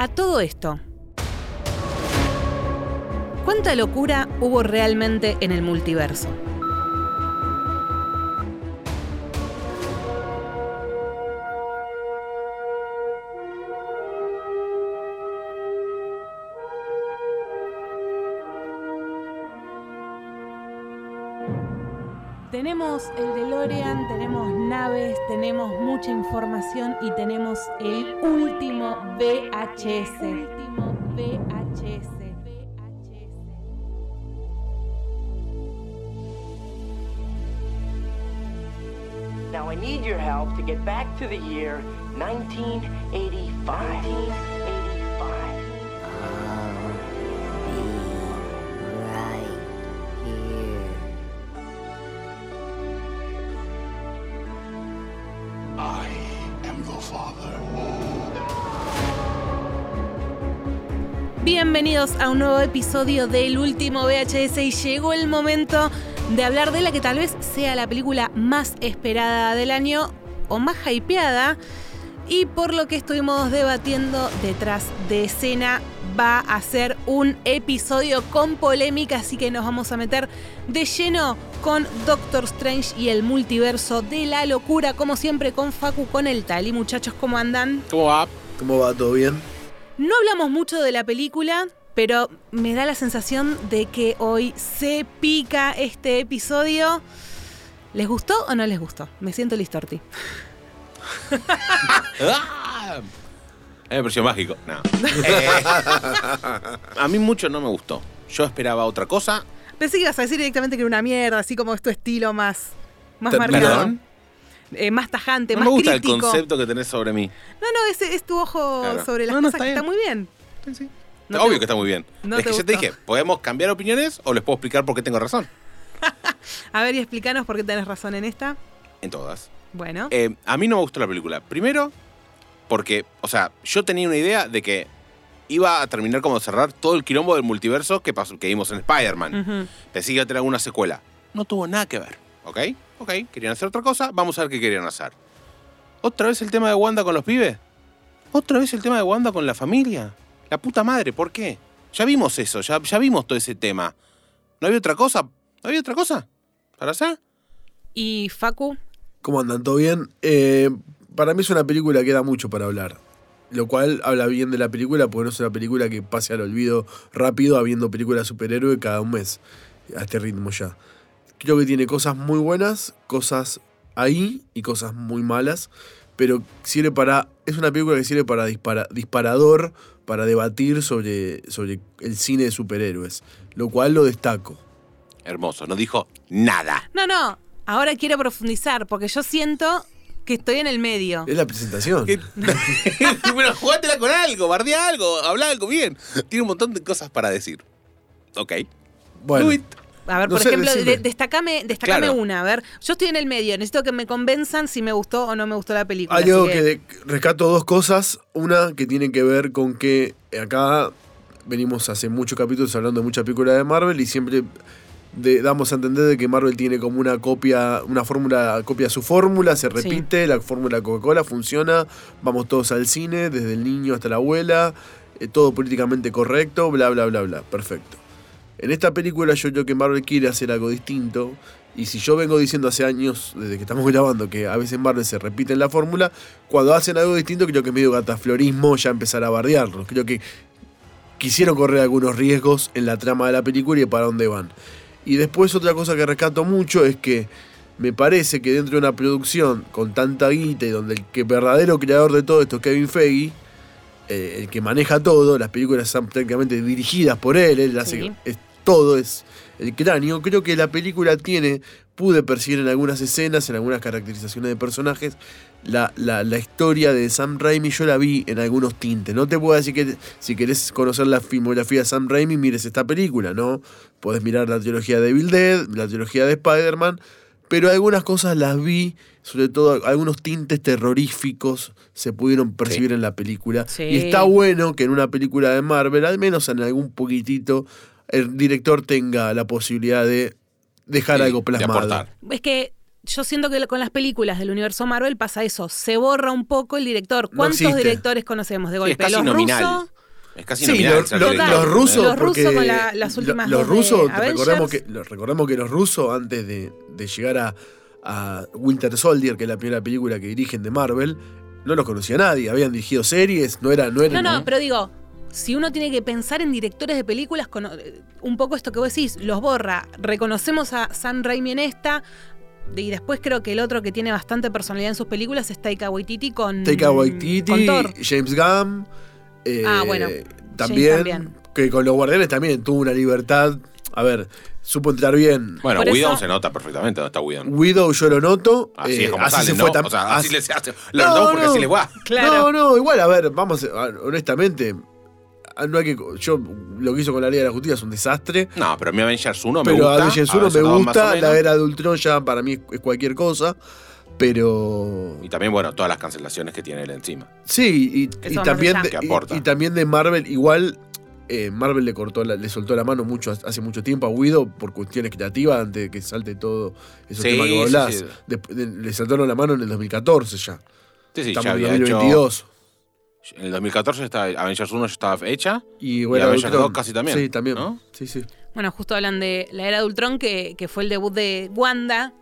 A todo esto, ¿cuánta locura hubo realmente en el multiverso? Tenemos el DeLorean, tenemos naves, tenemos mucha información y tenemos el último VHS. último VHS. Now I need your help to get back to the year 1985. 1985. Bienvenidos a un nuevo episodio del último VHS y llegó el momento de hablar de la que tal vez sea la película más esperada del año o más hypeada y por lo que estuvimos debatiendo detrás de escena va a ser un episodio con polémica así que nos vamos a meter de lleno con Doctor Strange y el multiverso de la locura como siempre con Facu con el Tali muchachos ¿cómo andan? ¿Cómo va? ¿Cómo va? ¿Todo bien? No hablamos mucho de la película, pero me da la sensación de que hoy se pica este episodio. ¿Les gustó o no les gustó? Me siento listorti. ¡Ah! Me pareció mágico. No. Eh, a mí mucho no me gustó. Yo esperaba otra cosa. Pensé que ibas a decir directamente que era una mierda, así como es tu estilo más, más marcado. Eh, más tajante, No más me gusta crítico. el concepto que tenés sobre mí. No, no, es, es tu ojo Claro. sobre las No, no, cosas está que está bien. muy bien. No Obvio te- que está muy bien. no es te que yo te gustó. dije, ¿podemos cambiar opiniones o les puedo explicar por qué tengo razón? A ver, y explícanos por qué tenés razón en esta. En todas. Bueno. Eh, a mí no me gustó la película. Primero, porque, o sea, yo tenía una idea de que iba a terminar como cerrar todo el quilombo del multiverso que, pasó, que vimos en Spider-Man. Pensé que iba a tener alguna secuela. No tuvo nada que ver, ¿ok? Ok, querían hacer otra cosa, vamos a ver qué querían hacer. ¿Otra vez el tema de Wanda con los pibes? ¿Otra vez el tema de Wanda con la familia? La puta madre, ¿por qué? Ya vimos eso, ya, ya vimos todo ese tema. ¿No había otra cosa? ¿No había otra cosa? ¿Para hacer? Y Facu, ¿Cómo andan? ¿Todo bien? Eh, para mí es una película que da mucho para hablar. Lo cual habla bien de la película porque no es una película que pase al olvido rápido habiendo películas superhéroe cada un mes. A este ritmo ya. Creo que tiene cosas muy buenas, cosas ahí y cosas muy malas. Pero sirve para. Es una película que sirve para dispara- disparador, para debatir sobre, sobre el cine de superhéroes. Lo cual lo destaco. Hermoso, no dijo nada. No, no, ahora quiero profundizar porque yo siento que estoy en el medio. Es la presentación. Pero jugátela con algo, bardea algo, habla algo bien. Tiene un montón de cosas para decir. Ok. Bueno. A ver, No por sé, ejemplo, de- destacame, destacame Claro. una. A ver, yo estoy en el medio, necesito que me convenzan si me gustó o no me gustó la película. Hay algo que- que de- rescato dos cosas. Una que tiene que ver con que acá venimos hace muchos capítulos hablando de muchas películas de Marvel y siempre de- damos a entender de que Marvel tiene como una copia, una fórmula, copia su fórmula, se repite, la fórmula Coca-Cola funciona, vamos todos al cine, desde el niño hasta la abuela, eh, todo políticamente correcto, bla, bla, bla, bla. Perfecto. En esta película yo creo que Marvel quiere hacer algo distinto. Y si yo vengo diciendo hace años, desde que estamos grabando, que a veces Marvel se repite en la fórmula, cuando hacen algo distinto creo que medio cataflorismo ya empezar a bardearlos. Creo que quisieron correr algunos riesgos en la trama de la película y para dónde van. Y después otra cosa que rescato mucho es que me parece que dentro de una producción con tanta guita y donde el que verdadero creador de todo esto es Kevin Feige, eh, el que maneja todo, las películas están prácticamente dirigidas por él, él hace es, todo es el cráneo. Creo que la película tiene, pude percibir en algunas escenas, en algunas caracterizaciones de personajes, la, la- la historia de Sam Raimi, yo la vi en algunos tintes. No te puedo decir que si querés conocer la filmografía de Sam Raimi, mires esta película, ¿no? Podés mirar la trilogía de Evil Dead, la trilogía de Spider-Man, pero algunas cosas las vi, sobre todo algunos tintes terroríficos se pudieron percibir en la película. Sí. Y está bueno que en una película de Marvel, al menos en algún poquitito, el director tenga la posibilidad de dejar Sí, algo plasmado. Es que yo siento que con las películas del universo Marvel pasa eso, se borra un poco el director. ¿Cuántos directores conocemos de Sí, golpe? es casi los nominal. rusos, Es casi Sí, nominal. lo- lo- los rusos, Los rusos con la- las últimas los rusos, recordemos que, lo- recordemos que los rusos, antes de, de llegar a, a Winter Soldier, que es la primera película que dirigen de Marvel, no los conocía nadie, habían dirigido series, no era, no era No, no, pero digo, si uno tiene que pensar en directores de películas, con un poco esto que vos decís, los borra. Reconocemos a Sam Raimi en esta. Y después creo que el otro que tiene bastante personalidad en sus películas es Taika Waititi con, Taika Waititi, con Thor. James Gunn. eh, Ah, bueno, También, también. Que con los guardianes también tuvo una libertad. A ver, supo entrar bien. Bueno, Por Widow eso- se nota perfectamente dónde está Widow. Widow yo lo noto. Así eh, es como así sale, se ¿no? fue o sea, así así- les hace. Lo No, notamos porque no. así les va. Claro. No, no, igual, a ver, vamos, honestamente, no hay que, yo lo que hizo con la Liga de la Justicia es un desastre. No, pero mi Avengers 1 me pero gusta. Avengers 1 me Avengers 2 más o gusta, la era de Ultron ya para mí es cualquier cosa. Pero Y también, bueno, todas las cancelaciones que tiene él encima. sí, y, Eso y también de, Que y- aporta. y, también de Marvel, igual eh, Marvel le cortó la- le soltó la mano mucho hace mucho tiempo a Widow por cuestiones creativas antes de que salte todo esos Sí, temas que vos sí, hablás. sí. Desp- de- le soltaron la mano en el 2014 ya. Sí, sí, Estamos ya en había 2022. hecho. En el 2014 estaba, Avengers 1 ya estaba hecha. Y, bueno, Avengers Ultron. 2 casi también, Sí, también. ¿no? Sí, sí. Bueno, justo hablan de la era de Ultron, que, que fue el debut de Wanda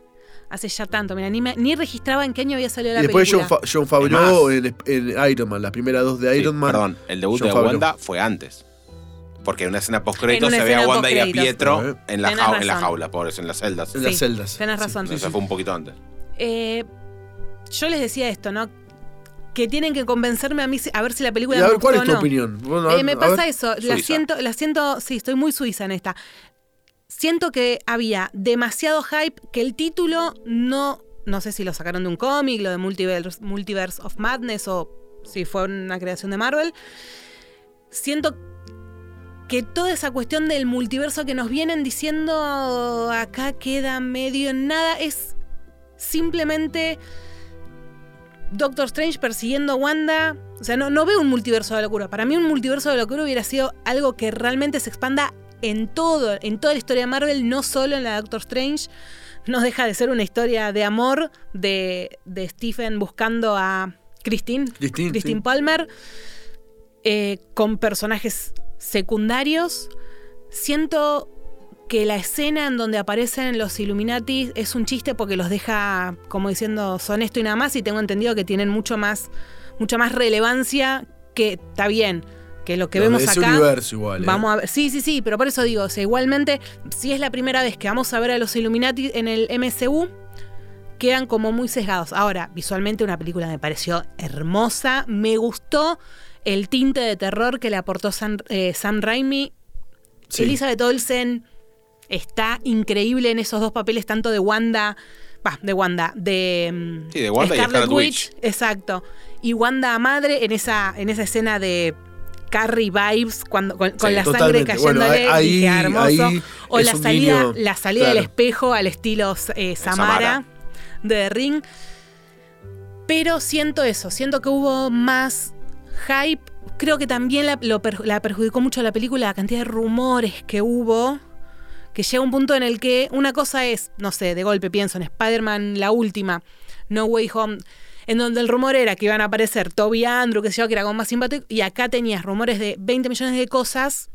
hace ya tanto. Mira, ni, me- ni registraba en qué año había salido la Y después John, película. Fa- John Favreau Es en, en Iron Man, las primeras dos de Sí, Iron Man. Perdón, el debut John de Favreau. Wanda fue antes. Porque en una escena post En créditos una se ve a Wanda y a. Pietro Eh. en la, Tenés jau- en la jaula, pobres, en las celdas. En las celdas. tenés Sí, razón. sí, Eso fue un poquito antes. Eh, yo les decía esto, ¿no? Que tienen que convencerme a mí a ver si la película Y a me ver, ¿cuál es tu no. opinión? Bueno, a Eh, ver, me a pasa ver. eso, la Suiza. siento, la siento, sí, estoy muy suiza en esta. Siento que había demasiado hype, que el título no, no sé si lo sacaron de un cómic, lo de Multiverse, Multiverse of Madness o si fue una creación de Marvel. Siento que toda esa cuestión del multiverso que nos vienen diciendo acá queda medio en nada, es simplemente Doctor Strange persiguiendo a Wanda. O sea, no, no veo un multiverso de locura. Para mí un multiverso de locura hubiera sido algo que realmente se expanda en todo, en toda la historia de Marvel, no solo en la de Doctor Strange. No deja de ser una historia de amor de, de Stephen buscando a Christine, Christine, sí. Palmer, eh, con personajes secundarios. Siento que la escena en donde aparecen los Illuminati es un chiste porque los deja como diciendo son esto y nada más y tengo entendido que tienen mucho más mucha más relevancia que está bien que lo que vemos acá universo igual, ¿eh? vamos a ver sí sí sí pero por eso digo o sea, igualmente si es la primera vez que vamos a ver a los Illuminati en el MCU quedan como muy sesgados ahora visualmente una película me pareció hermosa me gustó el tinte de terror que le aportó Sam, eh, Sam Raimi Sí. Elizabeth Olsen está increíble en esos dos papeles, tanto de Wanda, va, de Wanda, de, mm, Sí, de Wanda y Scarlet Witch. exacto, y Wanda madre en esa, en esa escena de Carrie vibes cuando con, la sangre cayéndole, Bueno, ahí- dije, hermoso. ahí o la salida, la salida del espejo al estilo eh, Samara, Samara. de The Ring. Pero siento eso, siento que hubo más hype. Creo que también la, lo la perjudicó mucho la película, la cantidad de rumores que hubo. Que llega un punto en el que una cosa es, no sé, de golpe pienso en Spider-Man, la última, No Way Home, en donde el rumor era que iban a aparecer Toby Andrew, que se yo, que era como más simpático, y acá tenías rumores de 20 millones de cosas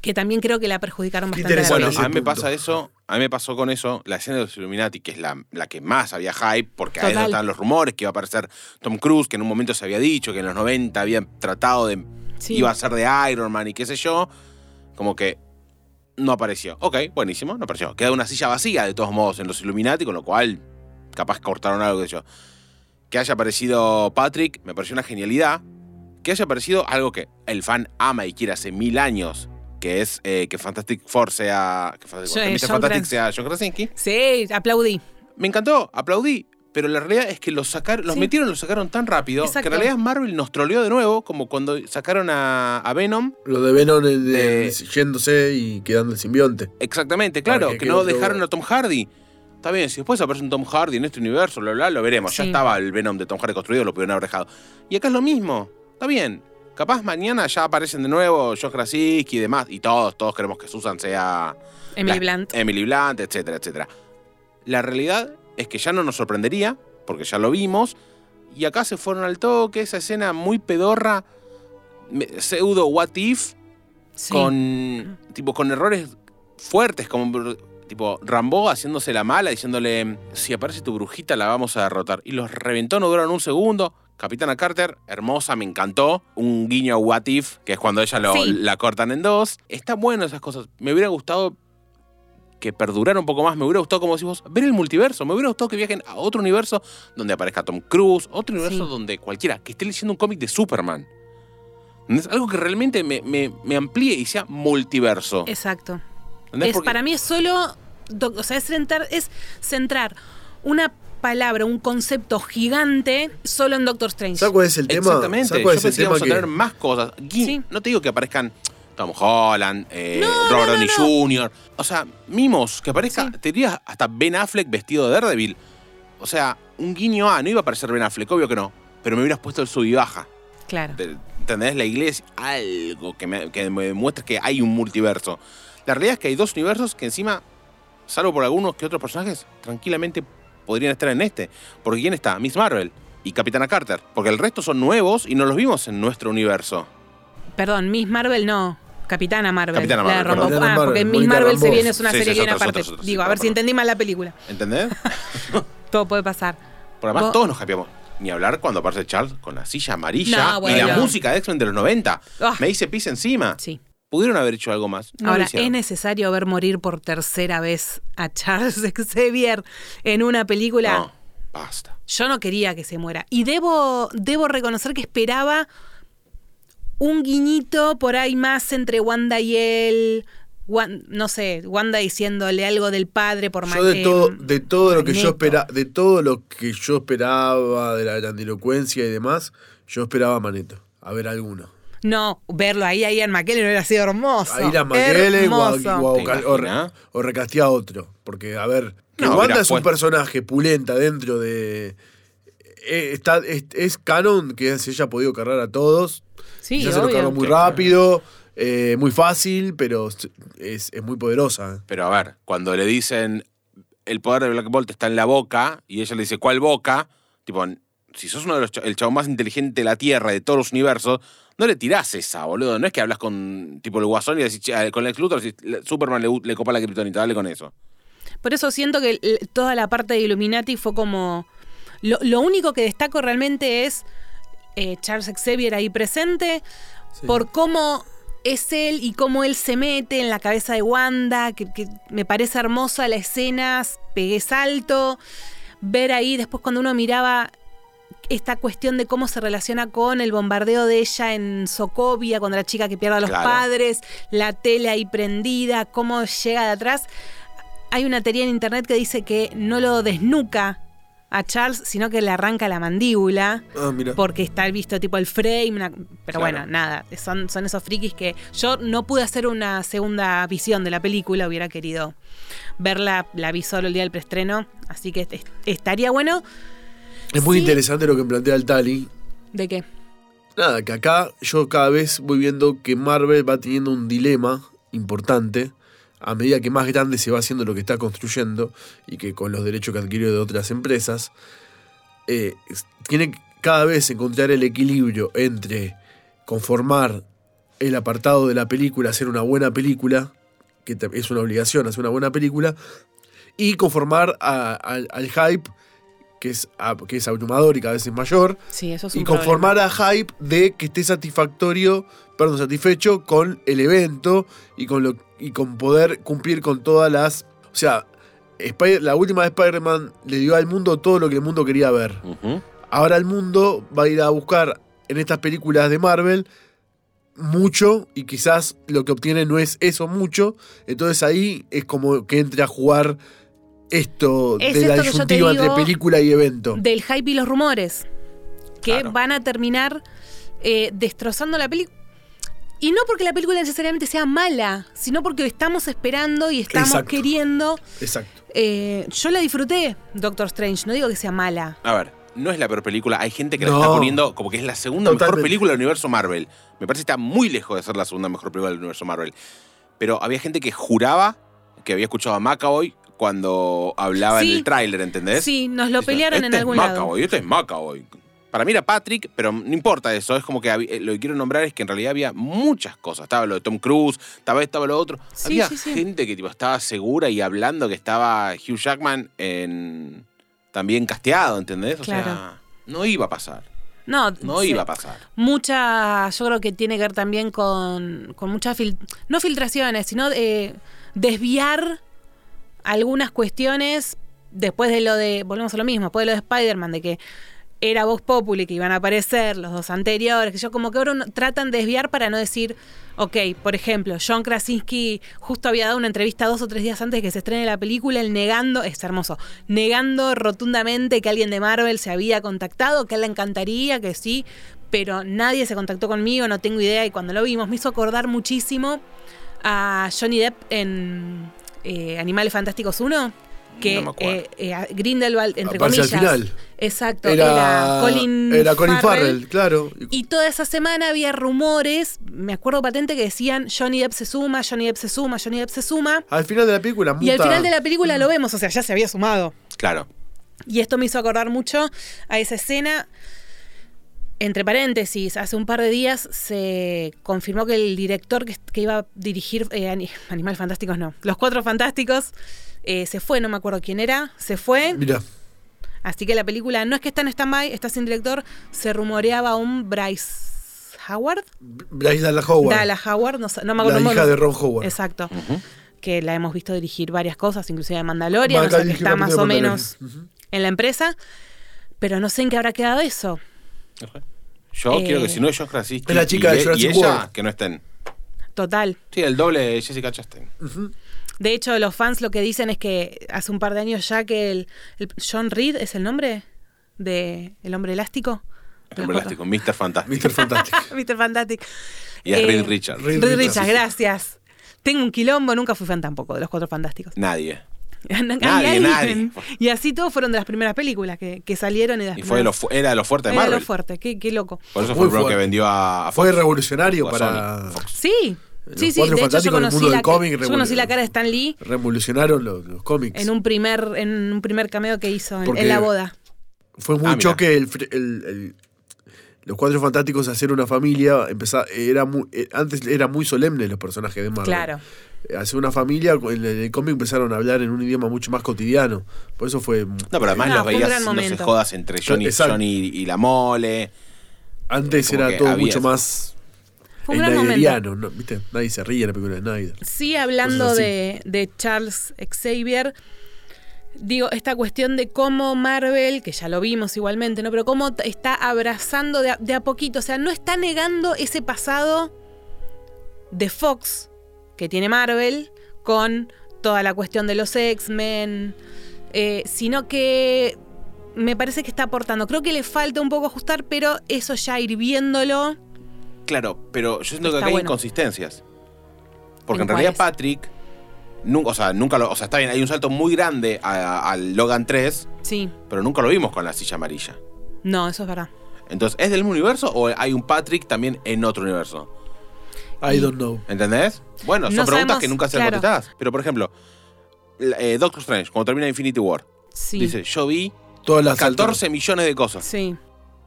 que también creo que la perjudicaron bastante. Bueno, a mí me pasa eso, a mí me pasó con eso, la escena de los Illuminati, que es la, la que más había hype, porque ahí estaban los rumores que iba a aparecer Tom Cruise, que en un momento se había dicho que en los 90 habían tratado de. Sí. iba a ser de Iron Man y qué sé yo. Como que no apareció. Ok, buenísimo, no apareció. Queda una silla vacía de todos modos en los Illuminati, con lo cual capaz cortaron algo de yo. Que haya aparecido Patrick, me pareció una genialidad. Que haya aparecido algo que el fan ama y quiere hace mil años, que es eh, que Fantastic Four sea. Que, Fantastic, Four, Sí, que Fantastic sea John Krasinski. Sí, aplaudí. Me encantó, aplaudí. Pero la realidad es que los sacaron, los Sí. metieron, los sacaron tan rápido Exacto. que en realidad Marvel nos troleó de nuevo, como cuando sacaron a, a Venom. Lo de Venom eh, de- De- yéndose y quedando el simbionte. Exactamente, claro, que no otro- dejaron a Tom Hardy. Está bien, si después aparece un Tom Hardy en este universo, bla, bla, lo veremos. Ya estaba el Venom de Tom Hardy construido, lo pudieron haber dejado. Y acá es lo mismo. Está bien. Capaz mañana ya aparecen de nuevo Josh Krasinski y demás. Y todos, todos queremos que Susan sea Emily la- Blunt. Emily Blunt, etcétera, etcétera. La realidad es que ya no nos sorprendería, porque ya lo vimos, y acá se fueron al toque, esa escena muy pedorra, pseudo what if, Sí. con, tipo, con errores fuertes, como tipo Rambo haciéndose la mala, diciéndole, si aparece tu brujita la vamos a derrotar. Y los reventó, no duraron un segundo. Capitana Carter, hermosa, me encantó. Un guiño a What If, que es cuando ella lo- Sí. la cortan en dos. Está bueno esas cosas. Me hubiera gustado que perdurara un poco más. Me hubiera gustado, como decimos, ver el multiverso. Me hubiera gustado que viajen a otro universo donde aparezca Tom Cruise, otro universo Sí. donde cualquiera, que esté leyendo un cómic de Superman. ¿Entendés? Algo que realmente me, me- me amplíe y sea multiverso. Exacto. Es, Porque- para mí es solo, o sea, es centrar, es centrar una palabra, un concepto gigante solo en Doctor Strange. ¿Sabes cuál es el tema? Exactamente. ¿Sabes Yo cuál es el pensé que tema íbamos a que- tener más cosas. Gui- Sí. No te digo que aparezcan Tom Holland, eh, No, Robert no, Downey no. Jr. O sea, mimos, que aparezca, Sí. te diría hasta Ben Affleck vestido de Daredevil. O sea, un guiño A, no iba a aparecer Ben Affleck, obvio que no. Pero me hubieras puesto el sub y baja. Claro. Te- ¿Entendés? La iglesia, algo que me, que me demuestre que hay un multiverso. La realidad es que hay dos universos que encima, salvo por algunos que otros personajes, tranquilamente podrían estar en este. Porque ¿quién está? Miss Marvel y Capitana Carter. Porque el resto son nuevos y no los vimos en nuestro universo. Perdón, Miss Marvel no. Capitana Marvel. Capitana la de Marvel, Rambo. Ah, porque Marvel, Miss Marvel se viene, es una Sí, serie sí, que viene aparte. Digo, sí, a ver si entendí mal la película. ¿Entendés? Todo puede pasar. Por además Vos- todos nos hypeamos. Ni hablar cuando aparece Charles con la silla amarilla No, y la música de X-Men de los 90. Ah. Me hice pis encima. Sí. Pudieron haber hecho algo más. No Ahora, ¿es necesario ver morir por tercera vez a Charles Xavier en una película? No, basta. Yo no quería que se muera. Y debo, debo reconocer que esperaba un guiñito por ahí más entre Wanda y él. No sé, Wanda diciéndole algo del padre por Yo de todo, de todo lo que yo Magneto. espera, de todo lo que yo esperaba, de la grandilocuencia y demás, yo esperaba a Maneto, a ver alguno. No, verlo ahí a Ian McKellen hubiera sido hermoso. A ir a McKellen o, a- Hermoso. o, a- otro. Porque, a ver, que No, Wanda es un puesto- personaje pulenta dentro de. eh, está, es, es canon que se haya podido cargar a todos. Sí, ya se lo cargó muy rápido, eh, muy fácil, pero es, es muy poderosa. Pero a ver, cuando le dicen el poder de Black Bolt está en la boca y ella le dice ¿cuál boca? Tipo, si sos uno de los cha- el chavo más inteligente de la Tierra, de todos los universos, no le tirás esa, boludo. No es que hablas con tipo el Guasón y decís, "Che, eh, con el Luthor "Le- Superman le, le copa la kriptonita, dale con eso. Por eso siento que toda la parte de Illuminati fue como. Lo, lo único que destaco realmente es eh, Charles Xavier ahí presente, por cómo es él y cómo él se mete en la cabeza de Wanda, que, que me parece hermosa la escena, pegué salto. Ver ahí después cuando uno miraba esta cuestión de cómo se relaciona con el bombardeo de ella en Sokovia, cuando la chica que pierde a los Claro. padres, la tele ahí prendida, cómo llega de atrás. Hay una teoría en internet que dice que no lo desnuca a Charles, sino que le arranca la mandíbula. Ah, mira. Porque está visto tipo el frame, una- pero Claro. bueno, nada, son, son esos frikis que yo no pude hacer una segunda visión de la película, hubiera querido verla, la vi solo el día del preestreno, así que est- estaría bueno. Es muy Sí. interesante lo que plantea el Tali. ¿De qué? Nada, que acá yo cada vez voy viendo que Marvel va teniendo un dilema importante a medida que más grande se va haciendo lo que está construyendo y que con los derechos que adquirió de otras empresas, eh, tiene que cada vez encontrar el equilibrio entre conformar el apartado de la película, hacer una buena película, que es una obligación hacer una buena película, y conformar al hype, que es, que es abrumador y cada vez es mayor, Sí, eso es un y conformar a hype de que esté satisfactorio, perdón, satisfecho con el evento y con lo y con poder cumplir con todas las, o sea, Spider- la última de Spider-Man le dio al mundo todo lo que el mundo quería ver. Ahora el mundo va a ir a buscar en estas películas de Marvel mucho y quizás lo que obtiene no es eso mucho, entonces ahí es como que entre a jugar esto Es de la esto te disyuntiva entre película y evento. Del hype y los rumores, que Claro. van a terminar eh, destrozando la película. Y no porque la película necesariamente sea mala, sino porque estamos esperando y estamos Exacto. queriendo. Exacto. Eh, yo la disfruté, Doctor Strange, no digo que sea mala. A ver, no es la peor película. Hay gente que No. la está poniendo como que es la segunda mejor película del universo Marvel. Me parece que está muy lejos de ser la segunda mejor película del universo Marvel. Pero había gente que juraba que había escuchado a McAvoy cuando hablaba Sí. en el tráiler, ¿entendés? Sí, nos lo pelearon en "Este es algún lado. Macaboy, este es Macaboy. Para mí era Patrick, pero no importa eso. Es como que había- lo que quiero nombrar es que en realidad había muchas cosas. Estaba lo de Tom Cruise, estaba esto, estaba lo otro. Sí, había sí, gente que tipo, estaba segura y hablando que estaba Hugh Jackman en, también casteado, ¿entendés? O sea, no iba a pasar. No, No iba a pasar. Mucha, yo creo que tiene que ver también con, con muchas, fil- no filtraciones, sino eh, desviar algunas cuestiones después de lo de, volvemos a lo mismo, después de lo de Spider-Man, de que era Vox Populi, que iban a aparecer los dos anteriores, que yo como que ahora uno- tratan de desviar para no decir, ok, por ejemplo, John Krasinski justo había dado una entrevista dos o tres días antes de que se estrene la película, él negando, es hermoso, negando rotundamente que alguien de Marvel se había contactado, que a él le encantaría, que sí, pero nadie se contactó conmigo, no tengo idea, y cuando lo vimos me hizo acordar muchísimo a Johnny Depp en eh, Animales Fantásticos 1. Que No eh, eh, Grindelwald, entre Aparece al comillas. final. Exacto, Era, era, Colin, era Colin Farrell. Farrell, claro. Y toda esa semana había rumores, me acuerdo patente que decían Johnny Depp se suma, Johnny Depp se suma, Johnny Depp se suma. Al final de la película, Y al muta- final de la película lo vemos, o sea, ya se había sumado. Claro. Y esto me hizo acordar mucho a esa escena. Entre paréntesis, hace un par de días se confirmó que el director que, que iba a dirigir eh, Ani- Animales Fantásticos, no, Los Cuatro Fantásticos, eh, se fue, no me acuerdo quién era, se fue. Mira, Así que la película no es que está en stand-by, está sin director. Se rumoreaba un Bryce Howard. Bryce Dallas Howard. Dallas Howard, no, sé- no me la acuerdo. hija no- de Ron Howard. Exacto. Que la hemos visto dirigir varias cosas, inclusive de Mandalorian, o sea que está la más o menos en la empresa. Pero no sé en qué habrá quedado eso. Yo Eh, quiero que si no es Josh Krasinski Es la chica y, de Jurassic y ella, World. que no estén. Total. Sí, el doble de Jessica Chastain. De hecho, los fans lo que dicen es que hace un par de años ya que el, el John Reed es el nombre de El hombre elástico. El hombre elástico, Mr. Fantastic. Mr. Fantastic. Mr. Fantastic. Y es Eh, Reed Richards. Reed Reed Richards. Richards, gracias. Tengo un quilombo, nunca fui fan tampoco de los Cuatro Fantásticos. Nadie. Nadie, Nadie, nadie. Y así todos fueron de las primeras películas que, que salieron y de las Y fue de lo era de lo fuerte de Era Marvel. lo fuerte, qué, qué loco. Por eso Muy fue el que vendió a, a Fue revolucionario a para. Fox. Sí, Los sí, sí. Cuatro De hecho, yo conocí, mundo la, del cómic yo conocí la revolu- cara de Stan Lee Revolucionaron los, los cómics. en un primer, en un primer cameo que hizo en, la boda. Fue muy Ah, choque el, fr- el- el- los cuatro fantásticos hacer una familia. Empezar, era muy, eh, antes era muy solemne los personajes de Marvel. Claro. Eh, Hacer una familia, en el, cómic empezaron a hablar en un idioma mucho más cotidiano. Por eso fue. No, pero además No, los veías, no se jodas entre Johnny, y la mole. Antes como era todo había mucho eso. más. Fue un gran momento. Snyderiano, ¿no? ¿Viste? Nadie se ríe en la película de Snyder. Sí, hablando de, de Charles Xavier, digo, esta cuestión de cómo Marvel, que ya lo vimos igualmente, ¿no? Pero cómo está abrazando de a, de a poquito, o sea, no está negando ese pasado de Fox que tiene Marvel con toda la cuestión de los X-Men, eh, sino que me parece que está aportando. Creo que le falta un poco ajustar, pero eso ya ir viéndolo. Claro, pero yo siento que acá hay bueno. inconsistencias. Porque ¿En en realidad? Patrick, nunca, o sea, nunca lo, o sea, está bien, hay un salto muy grande al Logan 3, Sí, pero nunca lo vimos con la silla amarilla. no, eso es verdad. Entonces, ¿es del mismo universo o hay un Patrick también en otro universo? I don't know. ¿Entendés? Bueno, son No preguntas sabemos, que nunca se claro. contestadas. Pero, por ejemplo, eh, Doctor Strange, cuando termina Infinity War, Sí. dice, yo vi Todas las 14 millones de cosas. Sí.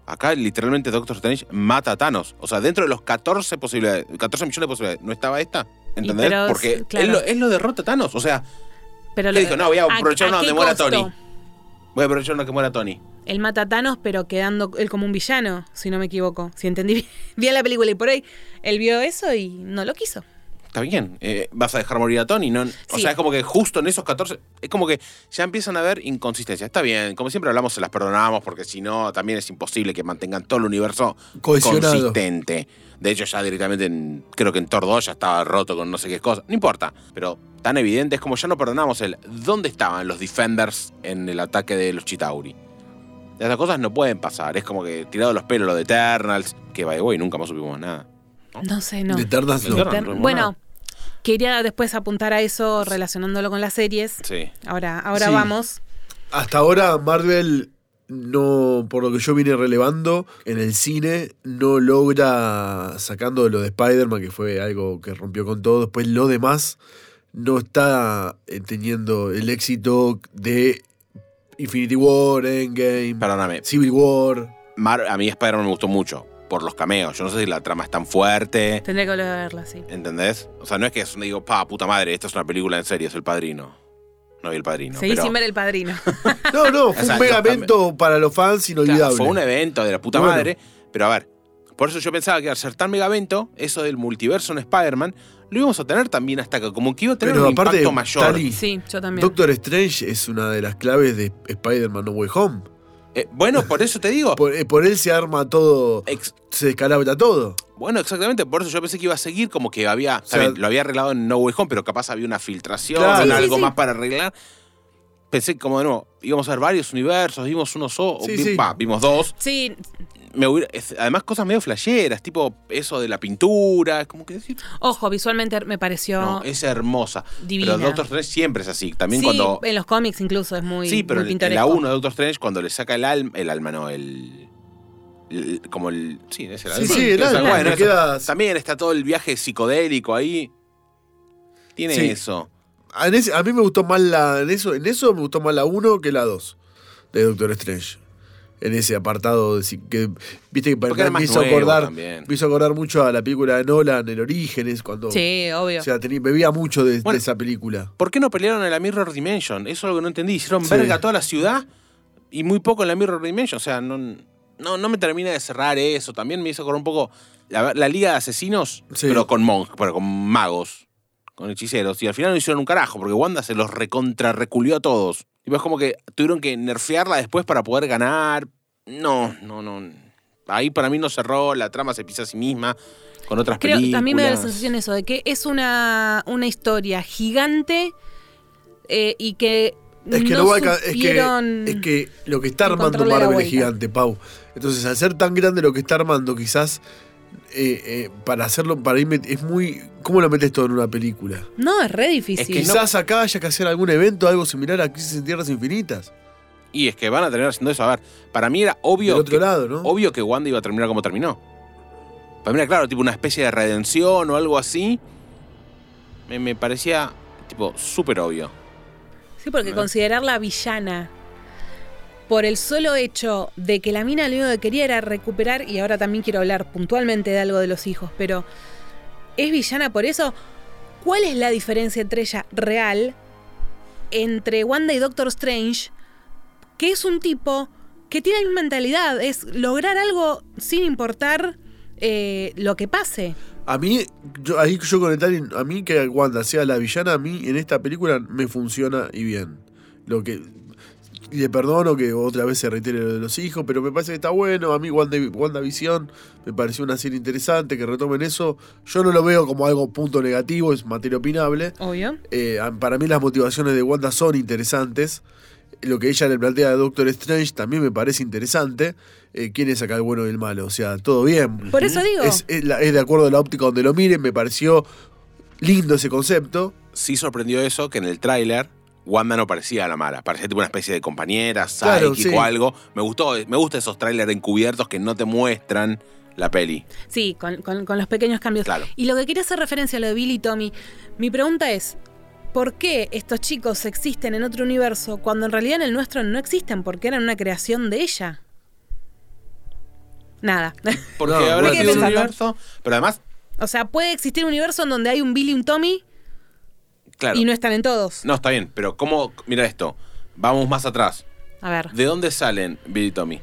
Acá literalmente Doctor Strange mata a Thanos. O sea, dentro de los 14 posibilidades, 14 millones de posibilidades, ¿no estaba esta? ¿Entendés? pero Porque claro. él, lo, él lo derrota a Thanos. O sea, Pero ¿Qué lo- dijo? No, voy a aprovechar una donde muera? Tony. Voy a aprovechar una que muera Tony. Él mata a Thanos, pero quedando él como un villano, si no me equivoco. Si entendí bien la película y por ahí él vio eso y no lo quiso. Está bien, eh, vas a dejar morir a Tony. No, o sea, es como que justo en esos 14, es como que ya empiezan a haber inconsistencias. Está bien, como siempre hablamos, se las perdonamos porque si no, también es imposible que mantengan todo el universo consistente. De hecho, ya directamente, en- creo que en Thor 2 ya estaba roto con no sé qué cosa. No importa, pero tan evidente es como ya no perdonamos el dónde estaban los Defenders en el ataque de los Chitauri. Esas cosas no pueden pasar. Es como que tirado los pelos lo de Eternals, que by the way, nunca más supimos nada. No sé, no. De Eternals no. Bueno, quería después apuntar a eso relacionándolo con las series. Sí. Ahora, ahora Sí. vamos. Hasta ahora Marvel no, por lo que yo vine relevando, en el cine no logra, sacando lo de Spider-Man, que fue algo que rompió con todo, después lo demás no está eh, teniendo el éxito de Infinity War, Endgame, Perdóname. Civil War. Mar- a mí Spider-Man me gustó mucho por los cameos. Yo no sé si la trama es tan fuerte. Tendré que volver a verla, sí. ¿Entendés? O sea, no es que es- digo, pa, puta madre, esta es una película en serio, es el padrino. No vi el padrino. Seguí pero- sin ver el padrino. No, no, fue O sea, un mega evento para los fans Claro, inolvidable. fue un evento de la puta Bueno. madre. Pero a ver, por eso yo pensaba que al ser tan mega evento, eso del multiverso en Spider-Man, lo íbamos a tener también hasta que como que iba a tener Pero un aparte, impacto mayor. Tali, Sí, yo también. Doctor Strange es una de las claves de Spider-Man No Way Home. Eh, bueno, por eso te digo. Por, eh, por él se arma todo, ex- se descalabra todo. bueno, exactamente, por eso yo pensé que iba a seguir como que había, sea- bien, lo había arreglado en No Way Home, pero capaz había una filtración, Claro. Sí, sí, algo sí. más para arreglar. Pensé como de nuevo, íbamos a ver varios universos, vimos uno solo, Sí, vi- sí. va, vimos dos. Sí, Me hubiera- es- además cosas medio flasheras, tipo eso de la pintura, como que decir, ojo, visualmente me pareció. no, es hermosa. divina. Pero Doctor Strange siempre es así, también sí, cuando en los cómics incluso es muy, Sí, pero muy en, en la pintoresco. 1 de Doctor Strange, cuando le saca el alma, el alma no, el, como el, sí, es el Sí, alma. sí, el alma, bueno, También está todo el viaje psicodélico ahí. Tiene Sí. eso. A, en ese- a mí me gustó más la. En eso, en eso me gustó más la 1 que la 2 de Doctor Strange. En ese apartado de, si- que viste que Porque me hizo acordar. también. Me hizo acordar mucho a la película de Nolan, El Orígenes, cuando. Sí, obvio. O sea, tenía, bebía mucho de, esa película. ¿Por qué no pelearon en la Mirror Dimension? Eso es lo que no entendí. Hicieron Sí. verga toda la ciudad y muy poco en la Mirror Dimension. O sea, no, no, no me termina de cerrar eso. También me hizo acordar un poco la, la Liga de Asesinos, Sí. pero con monjes, pero con magos, con hechiceros. Y al final no hicieron un carajo, porque Wanda se los recontra reculió a todos. Y es como que tuvieron que nerfearla después para poder ganar. No, no, no. Ahí para mí no cerró, la trama se pisa a sí misma con otras Creo, películas. a mí me da la sensación eso, de que es una, una historia gigante eh, y que Es que no, no, va a es, que, es que lo que está armando Marvel es gigante, Pau. Entonces, al ser tan grande lo que está armando, quizás eh, eh, para hacerlo, para irme, es muy. ¿Cómo lo metes todo en una película? No, es re difícil. que no- Quizás acá haya que hacer algún evento, algo similar a Crisis en Tierras Infinitas. Y es que van a terminar haciendo eso. A ver, para mí era obvio. Del otro que- lado, ¿no? Obvio que Wanda iba a terminar como terminó. Para mí era claro, tipo una especie de redención o algo así. Me, me parecía, tipo, súper obvio. Sí, porque considerarla villana por el solo hecho de que la mina lo único que quería era recuperar, y ahora también quiero hablar puntualmente de algo de los hijos, pero ¿es villana por eso? ¿Cuál es la diferencia entre ella real entre Wanda y Doctor Strange? Que es un tipo que tiene una mentalidad, es lograr algo sin importar eh, lo que pase. A mí, yo, ahí yo con el Tali, a mí que Wanda sea la villana, a mí en esta película me funciona y bien. Lo que. Y le perdono que otra vez se reitere lo de los hijos, pero me parece que está bueno. A mí Wanda, WandaVision me pareció una serie interesante, que retomen eso. Yo no lo veo como algo punto negativo, es materia opinable. Obvio. Eh, para mí las motivaciones de Wanda son interesantes. Lo que ella le plantea a Doctor Strange también me parece interesante. Eh, ¿Quién es acá el bueno y el malo? O sea, todo bien. Por eso digo. Es, es la- es de acuerdo a la óptica donde lo miren, me pareció lindo ese concepto. Sí sorprendió eso, que en el tráiler Wanda no parecía la mala. Parecía tipo una especie de compañera, Claro, psychic sí. o algo. Me gustó, me gustan esos trailers encubiertos que no te muestran la peli. Sí, con, con- con los pequeños cambios. Claro. Y lo que quería hacer referencia a lo de Billy y Tommy, mi pregunta es, ¿por qué estos chicos existen en otro universo cuando en realidad en el nuestro no existen? Porque eran una creación de ella. Nada. Porque No, habrá sido un universo. Pero además, o sea, puede existir un universo en donde hay un Billy y un Tommy claro. y no están en todos. No, está bien, pero ¿cómo? Mira esto. Vamos más atrás. A ver. ¿De dónde salen Billy y Tommy?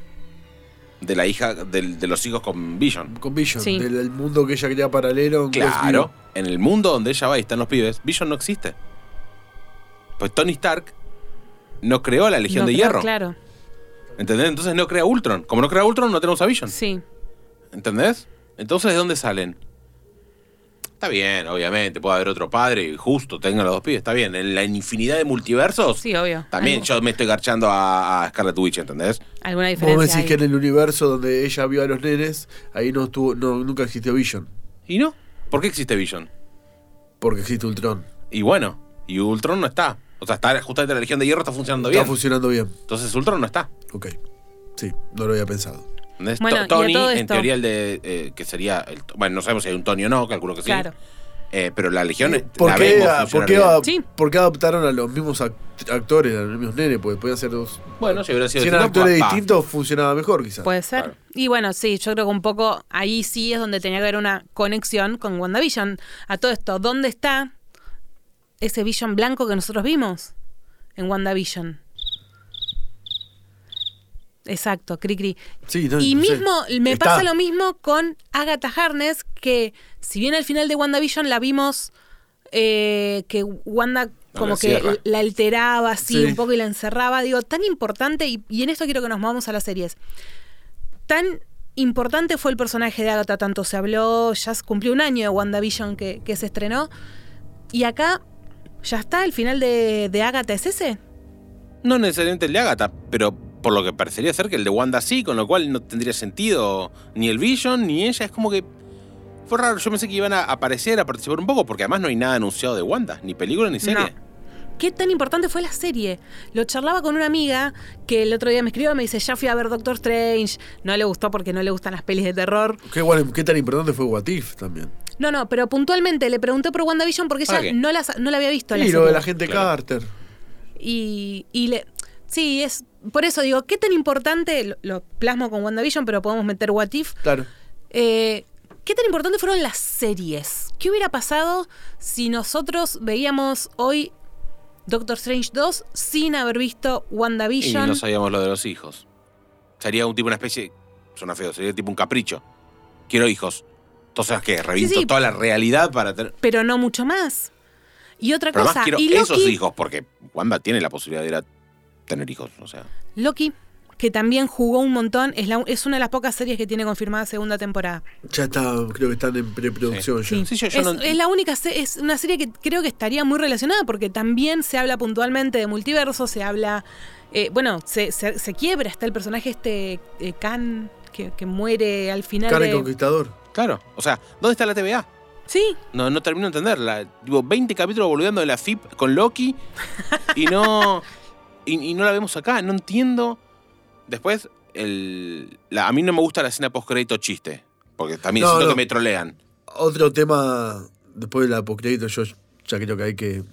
De la hija, del- de, los hijos con Vision. Con Vision, Sí. del, del mundo que ella quería paralelo. en Claro, en el mundo donde ella va y están los pibes, Vision no existe. Pues Tony Stark no creó la Legión No, de Hierro. Claro, ¿Entendés? Entonces no crea Ultron. Como no crea Ultron, no tenemos a Vision. sí. ¿Entendés? Entonces, ¿de dónde salen? Está bien, obviamente, puede haber otro padre y justo tengan los dos pibes, está bien. En la infinidad de multiversos, Sí, obvio. también Algo- yo me estoy garchando a, a Scarlet Witch, ¿entendés? Alguna Vos diferencia. me decís hay. que en el universo donde ella vio a los nenes, ahí no estuvo, no, nunca existió Vision. ¿Y no? ¿Por qué existe Vision? Porque existe Ultron. Y bueno, y Ultron no está. O sea, está justamente la Legión de Hierro está funcionando Está bien. funcionando bien. Entonces Ultron no está. Ok. Sí, no lo había pensado. Bueno, To- y a Tony, en teoría, el de. eh, que sería. el- bueno, no sabemos si hay un Tony o no, calculo que sí. Claro. Eh, pero la Legión ¿Por la qué, por, qué, bien. a- Sí. por qué adaptaron a los mismos act- actores, a los mismos nenes? Porque podían ser dos. Bueno, si hubiera sido Si eran actores distintos, funcionaba mejor, quizás. Puede ser. Claro. Y bueno, sí, yo creo que un poco ahí sí es donde tenía que haber una conexión con WandaVision. A todo esto, ¿dónde está ese Vision blanco que nosotros vimos en WandaVision? Exacto, cri cri. Sí, no, Y no sé. mismo, me Está. pasa lo mismo con Agatha Harness, que si bien al final de WandaVision la vimos eh, que Wanda como que la alteraba así Sí. un poco y la encerraba, digo, tan importante, y, y en esto quiero que nos movamos a las series, tan importante fue el personaje de Agatha, tanto se habló, ya cumplió un año de WandaVision que, que se estrenó, y acá ya está, el final de, de Agatha es ese. No necesariamente el de Agatha, pero por lo que parecería ser que el de Wanda sí, con lo cual no tendría sentido ni el Vision ni ella. Es como que fue raro. Yo pensé que iban a aparecer, a participar un poco, porque además no hay nada anunciado de Wanda, ni película ni serie. No. ¿Qué tan importante fue la serie? Lo charlaba con una amiga que el otro día me escribió y me dice, ya fui a ver Doctor Strange. No le gustó porque no le gustan las pelis de terror. Qué, bueno, qué tan importante fue What If también. No, no, pero puntualmente le pregunté por WandaVision porque ¿Para ella qué? no la, no la había visto. la Y lo serie. de la gente Claro. Carter. Y, y le... Sí, es... Por eso digo, ¿qué tan importante? Lo, lo plasmo con WandaVision, pero podemos meter What If. Claro. Eh, ¿Qué tan importante fueron las series? ¿Qué hubiera pasado si nosotros veíamos hoy Doctor Strange 2 sin haber visto Y WandaVision? no sabíamos lo de los hijos. Sería un tipo, una especie. Suena feo, sería tipo un capricho. Quiero hijos. Entonces, ¿qué? Reviento sí. toda la realidad para tener. pero no mucho más. Y otra Pero cosa, además quiero y Loki, esos hijos, porque Wanda tiene la posibilidad de ir a tener hijos. O sea. Loki, que también jugó un montón, es, la- es una de las pocas series que tiene confirmada segunda temporada. Ya está, creo que están en preproducción ya. Sí, yo- yo es, no- es la única, es una serie que creo que estaría muy relacionada porque también se habla puntualmente de multiverso, se habla, eh, bueno, se, se- se quiebra, está el personaje este eh, Khan que, que muere al final Karen de... Conquistador. Claro. O sea, ¿dónde está la TVA? Sí, No, no termino de entenderla. Tipo, 20 capítulos volviendo de la FIP con Loki y no. y, y no la vemos acá. No entiendo. Después, el, la- a mí no me gusta la escena post-crédito chiste. Porque también No, siento no. que me trolean. Otro tema, después de la postcrédito, yo ya creo que hay que.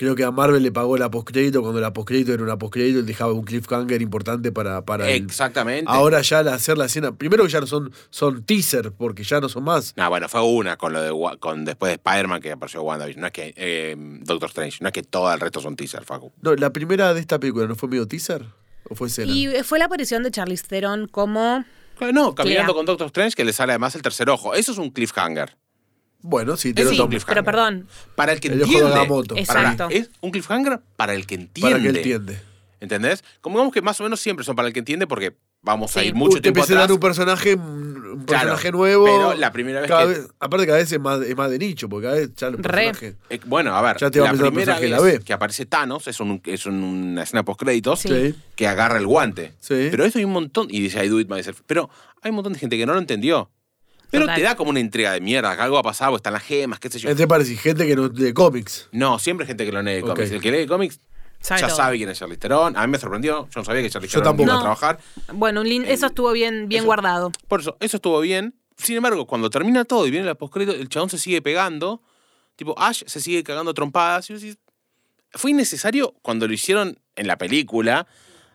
Creo que a Marvel le pagó la postcrédito cuando la postcrédito era una postcrédito, él dejaba un cliffhanger importante para, para el- Exactamente. Ahora ya al hacer la escena, primero que ya no son, son teaser, porque ya no son más. No, bueno, fue una con lo de con después de Spider-Man que apareció WandaVision. No es que. eh, Doctor Strange. No es que todo el resto son teaser, Facu. No, la primera de esta película, ¿no fue medio teaser? ¿O fue escena? y fue la aparición de Charlize Theron como... Claro, No, caminando Clea. con Doctor Strange que le sale además el tercer ojo. Eso es un cliffhanger. Bueno, sí, te Eso lo es Sí, un tomo. cliffhanger. pero perdón, Para el que El ojo de entiende. Agamotto. Para- Exacto. es un cliffhanger para el que entiende. Para que él entiende. ¿Entendés? Como digamos que más o menos siempre son para el que entiende porque vamos a Sí. ir mucho Te tiempo empecé a dar atrás. un personaje, un Claro, personaje nuevo. pero la primera vez cada que- vez- aparte, cada vez es más, es más de nicho, porque cada vez ya los Re. personajes. Eh, bueno, a ver, Ya te va a la el primera personaje vez la B. que aparece Thanos es, un- es una escena post-créditos Sí. Que agarra el guante. Sí. Pero esto hay un montón, y dice I do it myself, pero hay un montón de gente que no lo entendió. Pero Total. te da como una intriga de mierda, que algo ha pasado, están las gemas, qué sé yo. ¿Qué te parece? Gente que no de cómics. No, siempre hay gente que lo lee cómics. El que lee cómics Sabe ya todo. sabe quién es Charlize Theron. A mí me sorprendió, yo no sabía que Charlize Yo Theron tampoco. iba a No. trabajar. bueno, un lin- eso estuvo bien, bien eso- guardado. Por eso, eso estuvo bien. Sin embargo, cuando termina todo y viene la postcrédito, el chabón se sigue pegando. Tipo, Ash se sigue cagando a trompadas. Y vos decís, fue innecesario cuando lo hicieron en la película.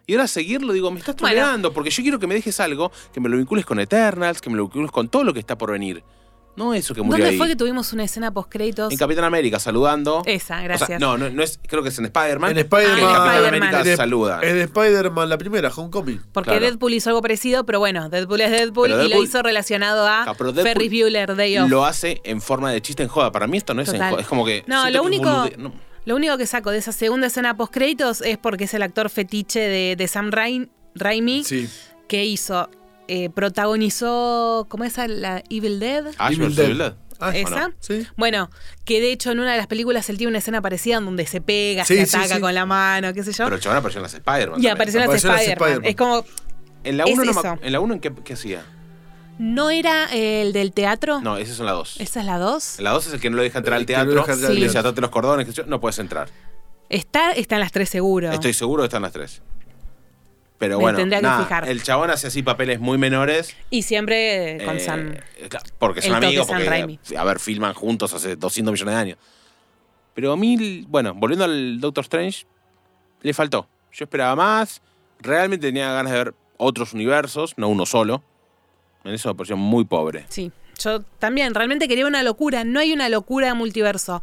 Y ahora seguirlo, digo, me estás Bueno. troleando, porque yo quiero que me dejes algo, que me lo vincules con Eternals, que me lo vincules con todo lo que está por venir. No eso que murió ¿Dónde ahí. fue que tuvimos una escena post créditos? En Capitán América, saludando. Esa, O sea, gracias. no, no, no es, creo que es en Spider-Man. En Spider-Man. el Capitán Spider-Man. América en, saluda. en Spider-Man, la primera, Homecoming. Porque Claro. Deadpool hizo algo parecido, pero bueno, Deadpool es Deadpool, y lo hizo relacionado a Ah, pero Deadpool Ferris Bueller Day Off. Lo hace en forma de chiste en joda. Para mí esto no es en Total. joda. Es como que. No, lo único, no. Lo único que saco de esa segunda escena post créditos es porque es el actor fetiche de, de Sam Rain- Raimi Sí. que hizo, eh, protagonizó, ¿cómo es la Evil Dead? Ash Evil. Dead. Dead. Ah, ¿Esa? Sí. Bueno, que de hecho en una de las películas él tiene una escena parecida en donde se pega, Sí, se sí, ataca sí. con la mano, qué sé yo. Pero el chabón apareció en las Spider-Man. y también. apareció en las Spider-Man. Es como, En la es 1 no me eso. ac- ¿En la 1 en qué, qué hacía? ¿No era el del teatro? No, esa es la 2. ¿Esa es la 2? En la 2 es el que no lo deja entrar al no teatro. deja al y le atate los cordones, que yo, no puedes entrar. Está, está en las tres seguro. Estoy seguro que están las tres. Pero Me bueno, tendría que nada, fijar. el chabón hace así papeles muy menores. Y siempre con eh, Sam. claro, Porque son amigos, porque, Raimi. a ver, filman juntos hace 200 millones de años. Pero a mí, bueno, volviendo al Doctor Strange, le faltó. Yo esperaba más. Realmente tenía ganas de ver otros universos, no uno solo. En eso me pareció muy pobre. Sí, yo también realmente quería una locura. No hay una locura multiverso.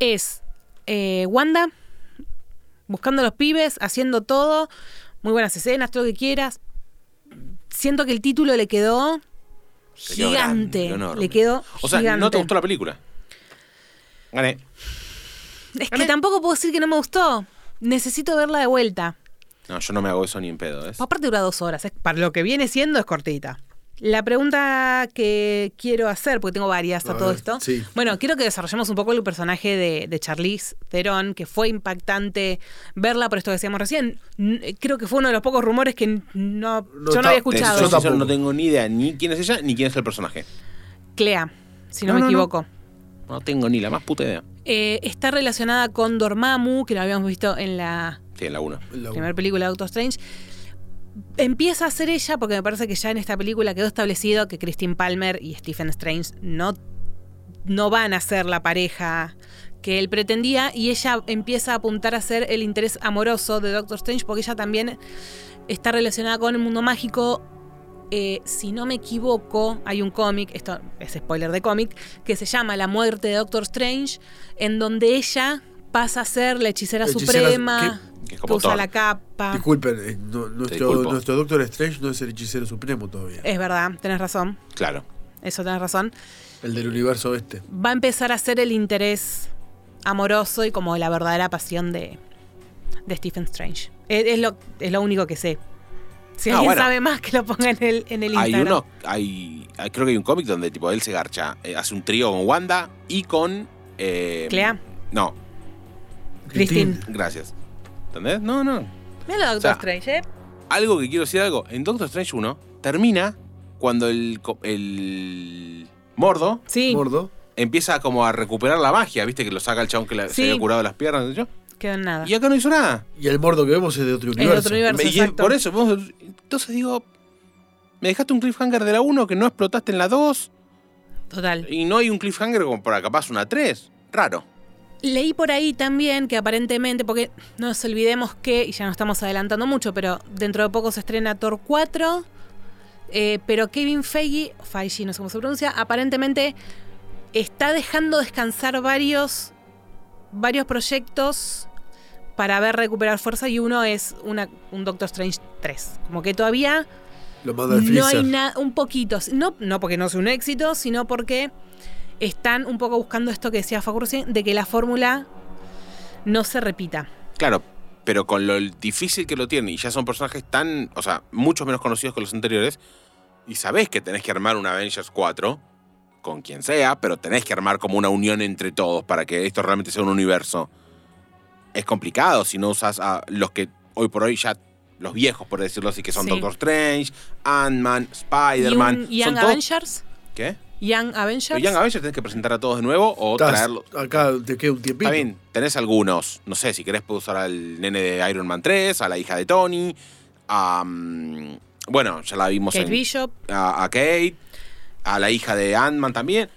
Es eh, Wanda buscando a los pibes, haciendo todo, muy buenas escenas, todo lo que quieras. Siento que el título le quedó Le quedó grande, gigante. le quedó O sea, gigante. ¿no te gustó la película? Gané. Es que tampoco puedo decir que no me gustó. Necesito verla de vuelta. No, yo no me hago eso ni en pedo. ¿ves? Aparte dura dos horas. es- Para lo que viene siendo es cortita. La pregunta que quiero hacer, porque tengo varias a A todo ver, esto. sí. Bueno, quiero que desarrollemos un poco el personaje de, de Charlize Theron, que fue impactante verla por esto que decíamos recién. Creo que fue uno de los pocos rumores que no, No yo no había escuchado. Yo no tengo ni idea ni quién es ella ni quién es el personaje. Clea, si no, No, me equivoco. No tengo ni la más puta idea. Eh, está relacionada con Dormammu, que lo habíamos visto en la Sí, en la 1. La- primera película de Doctor Strange. Empieza a ser ella porque me parece que ya en esta película quedó establecido que Christine Palmer y Stephen Strange no, no van a ser la pareja que él pretendía y ella empieza a apuntar a ser el interés amoroso de Doctor Strange porque ella también está relacionada con el mundo mágico. Eh, si no me equivoco, hay un cómic, esto es spoiler de cómic, que se llama La muerte de Doctor Strange, en donde ella pasa a ser la hechicera, suprema, que- que es que como usa Thor. la capa. Disculpen, eh, no- nuestro, Doctor Strange no es el hechicero supremo todavía. Es verdad, tenés razón, Claro. eso tenés razón. El del universo este. Va a empezar a ser el interés amoroso y como la verdadera pasión de, de Stephen Strange. Es, es lo, es lo único que sé. Si Ah, alguien bueno. sabe más, que lo ponga en el, en el Hay Instagram. uno, hay, hay- creo que hay un cómic donde tipo él se garcha, eh, hace un trío con Wanda y con eh, Clea. No, Christine. gracias. ¿Entendés? No, no. Mira lo de Doctor O sea, Strange, ¿eh? Algo que quiero decir algo. En Doctor Strange 1 termina cuando el, el mordo Sí, Gordo. empieza como a recuperar la magia, ¿viste? Que lo saca el chabón que le, Sí. se había curado las piernas, yo. quedó en nada. Y acá no hizo nada. Y el mordo que vemos es de otro de universo. otro universo. Me- y exacto. por eso, vos- entonces digo, me dejaste un cliffhanger de la 1 que no explotaste en la 2 Total. y no hay un cliffhanger como para capaz una 3. Raro. Leí por ahí también que aparentemente, porque no nos olvidemos que, y ya no estamos adelantando mucho, pero dentro de poco se estrena Thor 4, eh, pero Kevin Feige, Feige, no sé cómo se pronuncia, aparentemente está dejando descansar varios, varios proyectos para ver recuperar fuerza y uno es una, un Doctor Strange 3. Como que todavía Lo no hay nada, un poquito, no, no porque no sea un éxito, sino porque están un poco buscando esto que decía Facu de que la fórmula no se repita. Claro, pero con lo difícil que lo tiene y ya son personajes tan, o sea, mucho menos conocidos que los anteriores, y sabés que tenés que armar una Avengers 4 con quien sea, pero tenés que armar como una unión entre todos para que esto realmente sea un universo. Es complicado si no usas a los que hoy por hoy ya los viejos, por decirlo así, que son Sí. Doctor Strange, Ant-Man, ¿Y Spider-Man. un son Young todos- Avengers? ¿Qué? Young Avengers. Pero Young Avengers tenés que presentar a todos de nuevo o Estás- traerlos. Acá te queda un tiempito. Está bien, tenés algunos. No sé, si querés puedes usar al nene de Iron Man 3, a la hija de Tony, a... mm, bueno, ya la vimos Kate en... Bishop. A, a Kate, a la hija de Ant-Man también.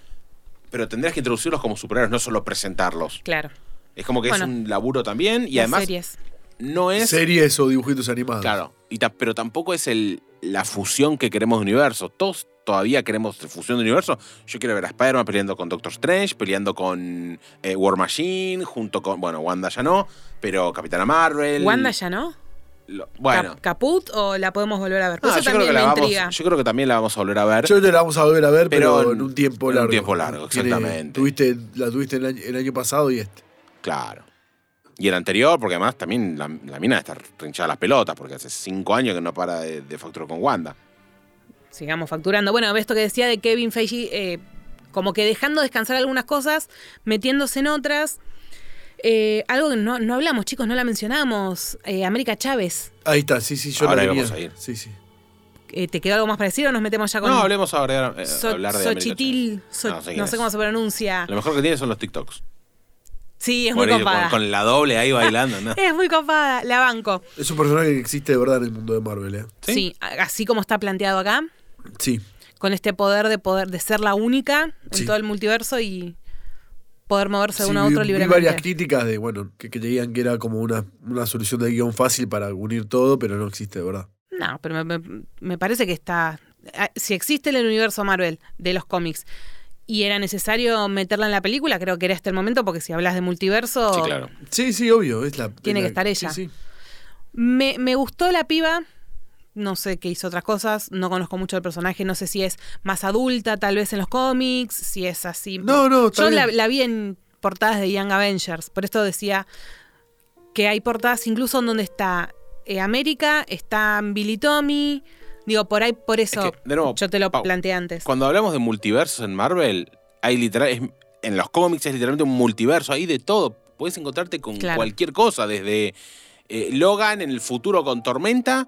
Pero tendrías que introducirlos como superhéroes, no solo presentarlos. Claro. Es como que Bueno, es un laburo también y además series. no es... Series o dibujitos animados. Claro, y ta- pero tampoco es el, la fusión que queremos de universo. Todos todavía queremos fusión de universo. Yo quiero ver a Spider-Man peleando con Doctor Strange, peleando con eh, War Machine, junto con, bueno, Wanda ya no, pero Capitana Marvel. ¿Wanda ya no? Lo- bueno. Cap- ¿Caput o la podemos volver a ver? Ah, eso yo, creo también que la vamos, yo creo que también la vamos a volver a ver. Yo te la vamos a volver a ver, pero, Pero en un tiempo en un largo. tiempo largo, Tiene- exactamente. tuviste, la tuviste el año, el año pasado y este. Claro. Y el anterior, porque además también la, la mina está rinchada las pelotas, porque hace cinco años que no para de, de facturar con Wanda. Sigamos facturando. Bueno, esto que decía de Kevin Feige, eh, como que dejando descansar algunas cosas, metiéndose en otras. Eh, algo que no, no hablamos, chicos, no la mencionamos. Eh, América Chávez. Ahí está, sí, sí, yo Ahora la ahí venía. vamos a ir. Sí, sí. Eh, ¿Te quedó algo más parecido o nos metemos ya con No, hablemos ahora de, eh, So- hablar de. So- No, no sé cómo se pronuncia. Lo mejor que tiene son los TikToks. Sí, es muy Morir copada. con, con la doble ahí bailando, ¿no? Es muy copada, la banco. Es un personaje que existe de verdad en el mundo de Marvel, ¿eh? ¿Sí? ¿Sí? así como está planteado acá, Sí. con este poder de poder de ser la única en Sí. todo el multiverso y poder moverse de Sí, uno a vi- otro vi libremente. varias críticas de, bueno, que creían que era como una, una solución de guion fácil para unir todo, pero no existe de verdad. No, pero me, me- me parece que está. Si existe el universo Marvel de los cómics y era necesario meterla en la película, creo que era este el momento, porque si hablas de multiverso. Sí, claro. Sí, sí, obvio. Es la, Tiene es que estar ella. Sí, sí. Me, me gustó la piba. No sé qué hizo otras cosas, no conozco mucho el personaje, no sé si es más adulta, tal vez en los cómics, si es así. No, no, Yo la, vi en portadas de Young Avengers, por esto decía que hay portadas incluso en donde está eh, América, está Billy Tommy. Digo, por ahí, por eso Es que, de nuevo, yo te lo Pau, planteé antes. Cuando hablamos de multiversos en Marvel, hay literal, es- en los cómics es literalmente un multiverso, hay de todo. Puedes encontrarte con Claro. cualquier cosa, desde eh, Logan en el futuro con Tormenta,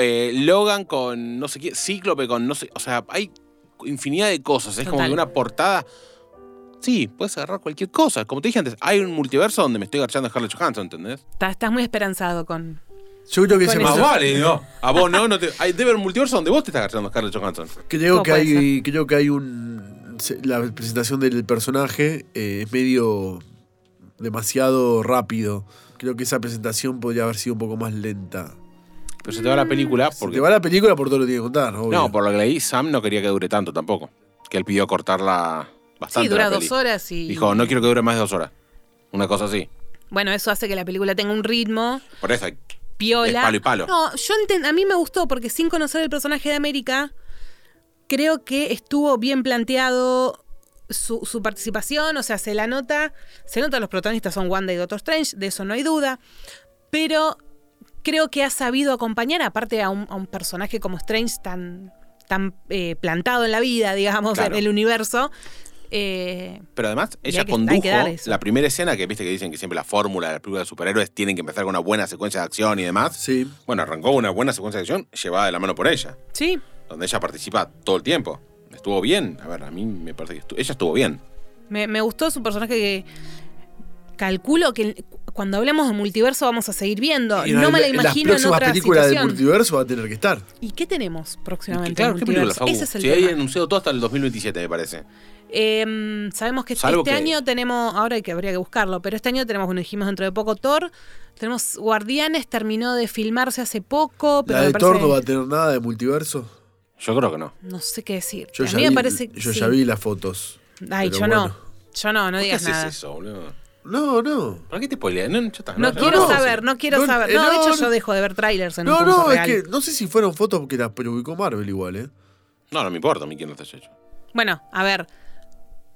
eh, Logan con no sé qué, Cíclope con no sé, o sea, hay infinidad de cosas. Es como que una portada. Sí, puedes agarrar cualquier cosa. Como te dije antes, hay un multiverso donde me estoy garchando a Scarlett Johansson, ¿entendés? Estás, estás muy esperanzado con. Yo creo que eso. Más vale, no. A vos no, no te. Hay, debe haber un multiverso donde vos te estás garchando a Scarlett Johansson. Creo ¿Cómo que hay, creo que hay un se- la presentación del personaje eh, es medio demasiado rápido. Creo que esa presentación podría haber sido un poco más lenta. Pero se te va la película Se porque. te va la película por todo lo que tiene que contar, obvio. No, por lo que leí, Sam no quería que dure tanto tampoco. Que él pidió cortarla bastante. Sí, dura la dos peli. horas y. Dijo, no quiero que dure más de dos horas. Una cosa así. Bueno, eso hace que la película tenga un ritmo Por eso hay- piola. Es palo y palo. No, yo enten- a mí me gustó porque sin conocer el personaje de América, creo que estuvo bien planteado su, su participación, o sea, se la nota, se nota los protagonistas son Wanda y Doctor Strange, de eso no hay duda, pero creo que ha sabido acompañar, aparte a un, a un personaje como Strange tan, tan eh, plantado en la vida, digamos, Claro. en el universo. eh, Pero además, ella que- condujo la primera escena que viste que dicen que siempre la fórmula de la película de superhéroes tienen que empezar con una buena secuencia de acción y demás. Sí. Bueno, arrancó una buena secuencia de acción llevada de la mano por ella, sí, donde ella participa todo el tiempo. Estuvo bien. A ver, a mí me parece que estu- ella estuvo bien. Me, me gustó su personaje que calculo que cuando hablemos de multiverso vamos a seguir viendo. Y no me la imagino las en otra películas del situación. multiverso va a tener que estar. ¿Y qué tenemos próximamente? claro, en ¿qué película, multiverso? Facu? Ese es el Si hay anunciado todo hasta el 2027, me parece. Eh, sabemos que Salvo este que- año tenemos, ahora hay que habría que buscarlo, pero este año tenemos, bueno, dijimos dentro de poco Thor, tenemos Guardianes, terminó de filmarse hace poco, pero ¿La de parece, Thor no va a tener nada de multiverso? Yo creo que no. no sé qué decir. Yo, a ya mí vi, me parece yo sí. ya vi las fotos. Ay, yo no. Yo no, no ¿Por qué digas haces nada. eso, boludo? No, no. ¿Para qué te spoileas? No, quiero no, saber, no quiero No, saber. No, de hecho no. yo dejo de ver trailers en No, un no, curso es real. que no sé si fueron fotos porque las publicó Marvel igual, ¿eh? No, no me importa a mí quién lo haya hecho. Bueno, a ver,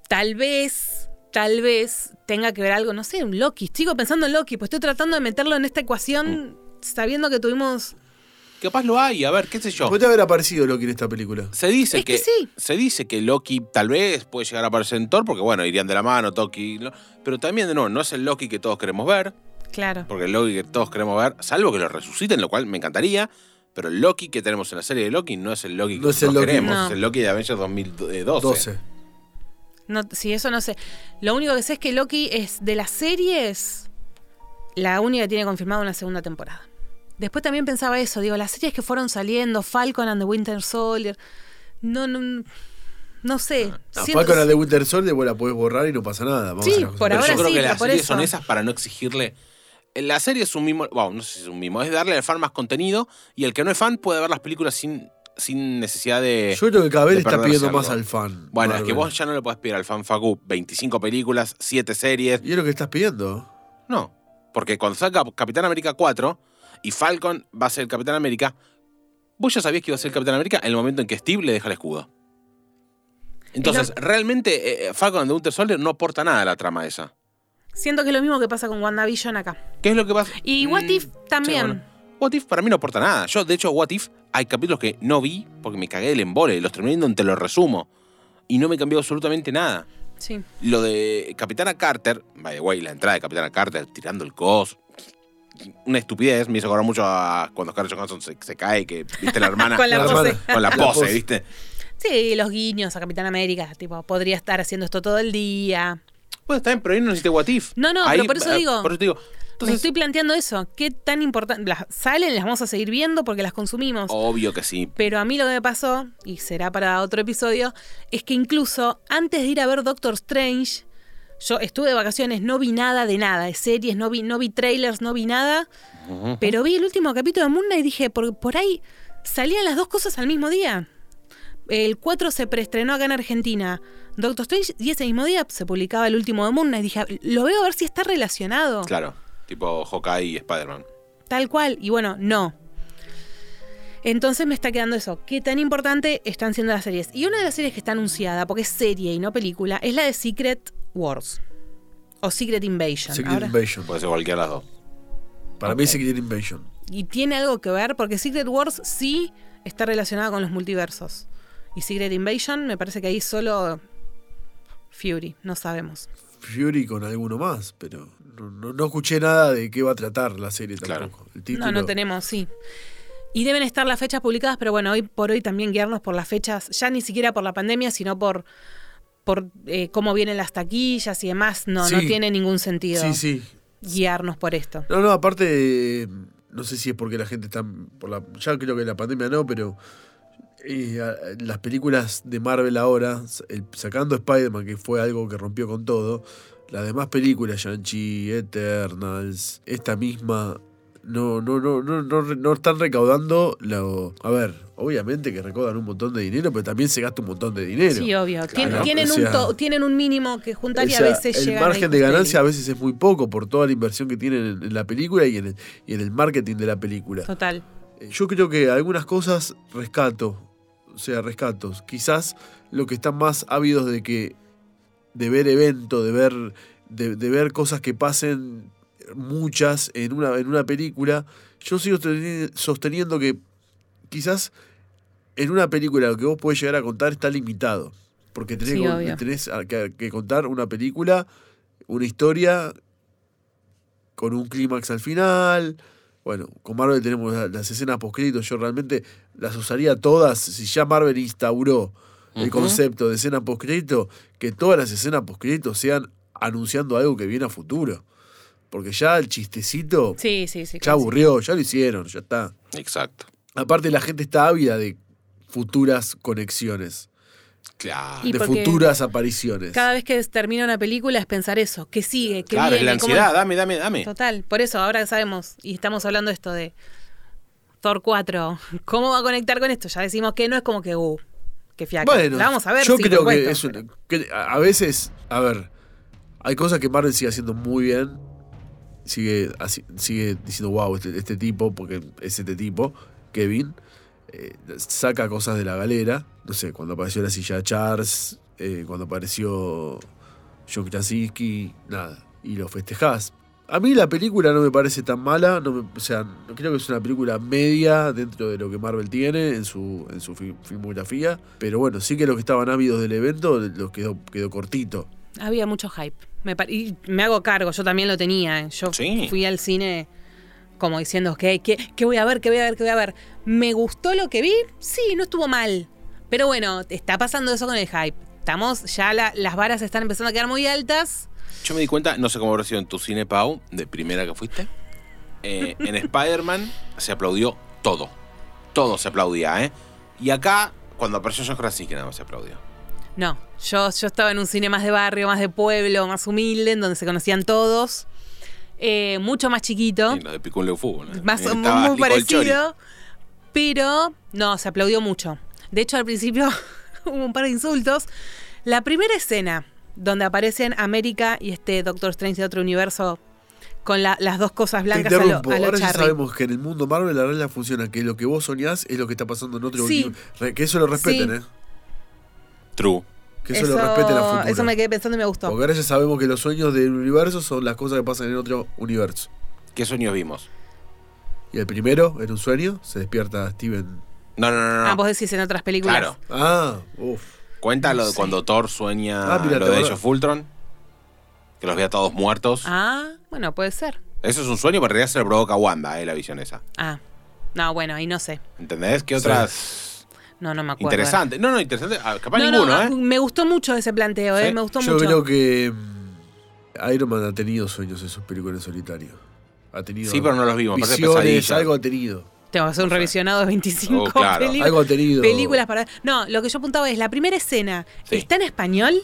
tal vez, tal vez tenga que ver algo, no sé, un Loki. Sigo pensando en Loki, pues estoy tratando de meterlo en esta ecuación sabiendo que tuvimos... Capaz lo hay, a ver, qué sé yo. Puede haber aparecido Loki en esta película. Se dice Es que que, sí. se dice que Loki tal vez puede llegar a aparecer en Thor, porque bueno, irían de la mano, Toki. ¿no? Pero también de nuevo, no es el Loki que todos queremos ver, Claro. porque el Loki que todos queremos ver, salvo que lo resuciten, lo cual me encantaría. Pero el Loki que tenemos en la serie de Loki no es el Loki que No es el nosotros Loki. queremos, No. es el Loki de Avengers 2012. 12. No, sí, eso no sé. Lo único que sé es que Loki es de las series la única que tiene confirmada una segunda temporada. Después también pensaba eso, digo, las series que fueron saliendo, Falcon and the Winter Soldier, no, no, no sé. Siento- Falcon and the Winter Soldier vos la podés borrar y no pasa nada. Vamos Sí, a por Pero ahora yo creo sí, que las por series eso. son esas para no exigirle. La serie es un mimo, bueno, no sé si es un mimo, es darle al fan más contenido y el que no es fan puede ver las películas sin, sin necesidad de. Yo creo que cada vez está pidiendo más al fan. Bueno, es que vos ya no le podés pedir al fan Facu 25 películas, 7 series. Y es lo que estás pidiendo. No. Porque cuando salga Capitán América 4 y Falcon va a ser el Capitán América, vos ya sabías que iba a ser el Capitán América en el momento en que Steve le deja el escudo. Entonces, realmente eh, Falcon and the Winter Soldier no aporta nada a la trama esa. Siento que es lo mismo que pasa con WandaVision acá. ¿Qué es lo que pasa? Y What Mm, If sí, también. bueno. What If para mí no aporta nada. Yo, de hecho, What If, hay capítulos que no vi porque me cagué del embole. Los terminé viendo, te lo resumo. Y no me cambió absolutamente nada. Sí. Lo de Capitana Carter, by the way, la entrada de Capitana Carter tirando el cos. Una estupidez, me hizo acordar mucho a cuando Scarlett Johansson se, se cae, que viste la hermana Con la La pose. con la pose. ¿viste? Sí, los guiños a Capitán América, tipo, podría estar haciendo esto todo el día. Bueno, está bien, pero ahí no necesité What If. No, no, pero por eso eh, digo- Por eso te digo. Me Entonces, estoy planteando eso. ¿Qué tan importante? Las salen, las vamos a seguir viendo porque las consumimos. obvio que sí. Pero a mí lo que me pasó, y será para otro episodio, es que incluso antes de ir a ver Doctor Strange, yo estuve de vacaciones, no vi nada de nada, de series, no vi, no vi trailers, no vi nada, pero vi el último capítulo de Moon Knight y dije, por, por ahí salían las dos cosas al mismo día. El 4 se preestrenó acá en Argentina Doctor Strange y ese mismo día se publicaba el último de Moon Knight. Dije, lo veo a ver si está relacionado. Claro, tipo Hawkeye y Spider-Man. Tal cual. Y bueno, no. Entonces me está quedando eso. ¿Qué tan importante están siendo las series? Y una de las series que está anunciada, porque es serie y no película, es la de Secret Wars. O Secret Invasion. Secret Ahora- Invasion. Puede ser cualquiera de las dos. Para mí, Secret Invasion. y tiene algo que ver, porque Secret Wars sí está relacionada con los multiversos. Y Secret Invasion me parece que ahí solo Fury, no sabemos. Fury con alguno más, pero no, no- no escuché nada de qué va a tratar la serie Claro. El título, No, no tenemos, sí. Y deben estar las fechas publicadas, pero bueno, hoy por hoy también guiarnos por las fechas, ya ni siquiera por la pandemia, sino por, por eh, cómo vienen las taquillas y demás. No, no tiene ningún sentido Sí, sí. guiarnos por esto. No, no, aparte, no sé si es porque la gente está. Por la, ya creo que la pandemia no, pero. eh, las películas de Marvel ahora, el- sacando Spider-Man, que fue algo que rompió con todo, las demás películas, Shang-Chi, Eternals, esta misma, no, no, no, no, no, no están recaudando lo. A ver, obviamente que recaudan un montón de dinero, pero también se gasta un montón de dinero. Sí, obvio. Tien- Claro, tienen, o un to- tienen un mínimo que juntar y a veces el llegan margen de ganancia a veces es muy poco por toda la inversión que tienen en, en la película y en, el, y en el marketing de la película. Total. Eh, Yo creo que algunas cosas rescato, o sea, rescatos. Quizás lo que están más ávidos de que de ver eventos, de ver de, de ver cosas que pasen muchas en una en una película. Yo sigo sosteni- sosteniendo que quizás en una película lo que vos podés llegar a contar está limitado. Porque tenés, Sí, que- obvio. tenés a- que, que contar una película, una historia con un clímax al final. Bueno, con Marvel tenemos la- las escenas post-créditos. Yo realmente las usaría todas. Si ya Marvel instauró el concepto de escena post-crédito, que todas las escenas post-crédito sean anunciando algo que viene a futuro. Porque ya el chistecito Sí, sí, sí. ya aburrió, ya lo hicieron, ya está. Exacto. Aparte, la gente está ávida de futuras conexiones, Claro. Y de futuras apariciones. Cada vez que termina una película es pensar eso, que sigue, que claro, es viene, la cómo- ansiedad. Dame, dame, dame. Total, por eso ahora sabemos y estamos hablando de esto de Thor 4. ¿Cómo va a conectar con esto? Ya decimos que no es como que, uh, que fiaca. Bueno, La vamos a ver. yo creo que, es un- que a veces, a ver, hay cosas que Marvel sigue haciendo muy bien. Sigue, sigue diciendo, wow, este, este tipo, porque es este tipo, Kevin, eh, saca cosas de la galera. No sé, cuando apareció la silla Charles, eh, cuando apareció John Krasinski, nada, y lo festejás. A mí la película no me parece tan mala, no me- o sea, creo que es una película media dentro de lo que Marvel tiene en su, en su fi- filmografía, pero bueno, sí que los que estaban ávidos del evento los quedó, quedó cortito. Había mucho hype. Me y me hago cargo, yo también lo tenía. Yo Sí. fui al cine como diciendo, ¿qué, qué, qué voy a ver? ¿Qué voy a ver? ¿Qué voy a ver? ¿Me gustó lo que vi? Sí, no estuvo mal. Pero bueno, está pasando eso con el hype. Estamos, ya la- las varas están empezando a quedar muy altas. Yo me di cuenta, no sé cómo habrá sido en tu cine, Pau, de primera que fuiste. Eh, en Spider-Man se aplaudió todo. Todo se aplaudía, ¿eh? Y acá, cuando apareció John Krasinski, nada más se aplaudió. No, yo, yo estaba en un cine más de barrio, más de pueblo, más humilde, en donde se conocían todos. Eh, mucho más chiquito. Lo de Picún Leo Fútbol. ¿eh? más muy, parecido. Pero no, se aplaudió mucho. De hecho, al principio hubo un par de insultos. La primera escena donde aparecen América y este Doctor Strange de otro universo con la- las dos cosas Te blancas a lo, a lo ahora ya sabemos que en el mundo Marvel la regla funciona, que lo que vos soñás es lo que está pasando en otro Sí. universo. Que eso lo respeten, Sí. ¿eh? True. Que eso, lo respeten a futuro. eso me quedé pensando y me gustó. Porque ahora ya sabemos que los sueños del universo son las cosas que pasan en otro universo. ¿Qué sueños vimos? Y el primero, en un sueño, se despierta Steven. No, no, no, no. Ah, vos decís en otras películas. Claro. Ah, uff. Cuenta lo de cuando Thor sueña Ah, mira, lo de ellos Fultron. Que los ve a todos muertos. Ah, bueno, puede ser. Eso es un sueño, pero en realidad se lo provoca Wanda, eh, la visión esa. Ah, no, bueno, ahí no sé. ¿Entendés? ¿Qué Sí. No, no me acuerdo. interesantes? No, no, interesante. Ah, Capaz No, no, ninguno, ah, ¿eh? Me gustó mucho ese planteo, Sí. ¿eh? Me gustó Yo mucho. creo que. mm, Iron Man ha tenido sueños en sus películas en solitario. Ha tenido. Sí, pero no los vimos, Visiones, algo ha tenido. Tengo que hacer un revisionado de 25 Oh, claro. peli- Algo ha tenido. películas para. No, lo que yo apuntaba es: la primera escena Sí. está en español.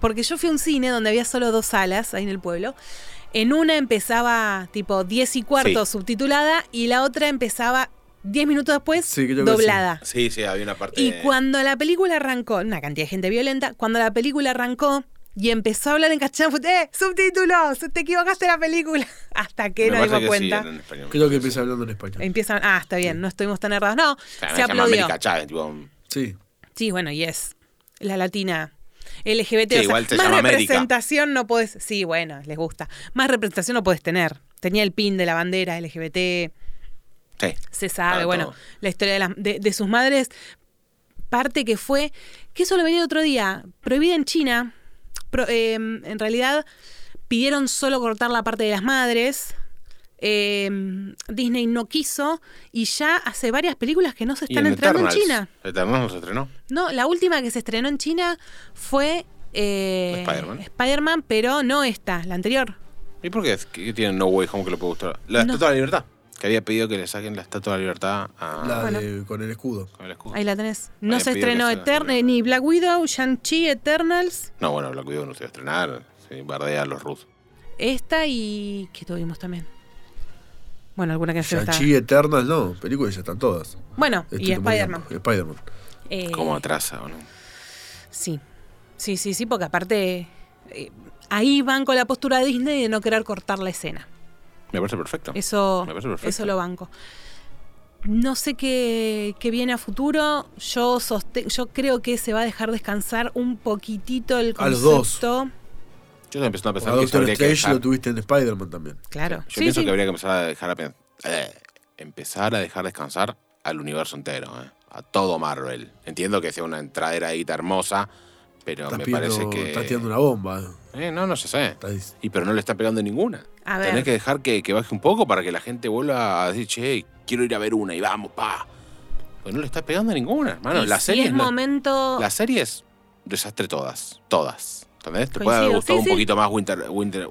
Porque yo fui a un cine donde había solo dos salas ahí en el pueblo. En una empezaba tipo 10 y cuarto Sí. subtitulada y la otra empezaba 10 minutos después Sí, doblada. Sí, sí, había una parte. Y cuando la película arrancó, una cantidad de gente violenta, cuando la película arrancó y empezó a hablar en castellano, fue, ¡eh! ¡Subtítulos! ¡Te equivocaste la película! Hasta que Me nos dimos que sí, cuenta. era en español. Creo que empieza hablando en español. Empiezan, ah, está bien, no estuvimos tan errados. No, O sea, se aplaudió. América Chávez, tipo, Sí. Sí, bueno, y es la latina LGBT. Sí, o sea, igual se más llama América. representación no puedes. Sí, bueno, les gusta. Más representación no puedes tener. Tenía el pin de la bandera LGBT. Sí. Se sabe, Ah, bueno, todo. la historia de, las- de- de sus madres. Parte que fue, que eso lo venía el otro día, prohibida en China. Pro- eh, en realidad pidieron solo cortar la parte de las madres. Eh, Disney no quiso y ya hace varias películas que no se están en entrando en. China. Eternals no se estrenó. No, la última que se estrenó en China fue eh, Spider-Man. Spider-Man, pero no esta, la anterior. ¿Y por qué? ¿Qué tiene No Way Home que le puede gustar? La No. Estatua de la Libertad. Que había pedido que le saquen la Estatua de la Libertad a... La Bueno. de- con el escudo. con el escudo. Ahí la tenés. No Había se que estrenó Etern- ni Black Widow, Shang-Chi, Eternals, No, bueno, la cuidado no se iba a estrenar. Se bardea a los rusos. esta y... ¿Qué tuvimos también? Bueno, alguna que se. Shang-Chi, Eternals, no. Películas ya están todas. Bueno, y Spider-Man. Spider-Man. Eh, ¿Cómo atrasa o no? Sí, sí, sí, sí, porque aparte eh, ahí van con la postura de Disney de no querer cortar la escena. Me parece perfecto. Eso, Me parece perfecto. eso lo banco. No sé qué, qué viene a futuro. Yo soste- yo creo que se va a dejar descansar un poquitito el A los dos. concepto. Yo estoy empezando a A pensar que se Doctor habría que Strange dejar... lo tuviste en Spider-Man también. Claro. Yo Sí, pienso sí. que habría que empezar a dejar a pen- eh, empezar a dejar descansar al universo entero, eh, a todo Marvel. Entiendo que sea una entradera hermosa, pero Estás, me pidiendo- parece que estás tirando una bomba. Eh, no, no se sé. Estás- Y pero no le está pegando ninguna. A ver. Tenés que dejar que, que baje un poco para que la gente vuelva a decir, che, quiero ir a ver una y vamos, pa. Pues no le está pegando ninguna, hermano. Y La si serie es momento. Las series, desastre todas. Todas. ¿Entendés? Te puede haber Coincido, gustado sí, un sí. poquito más Winter, Winter,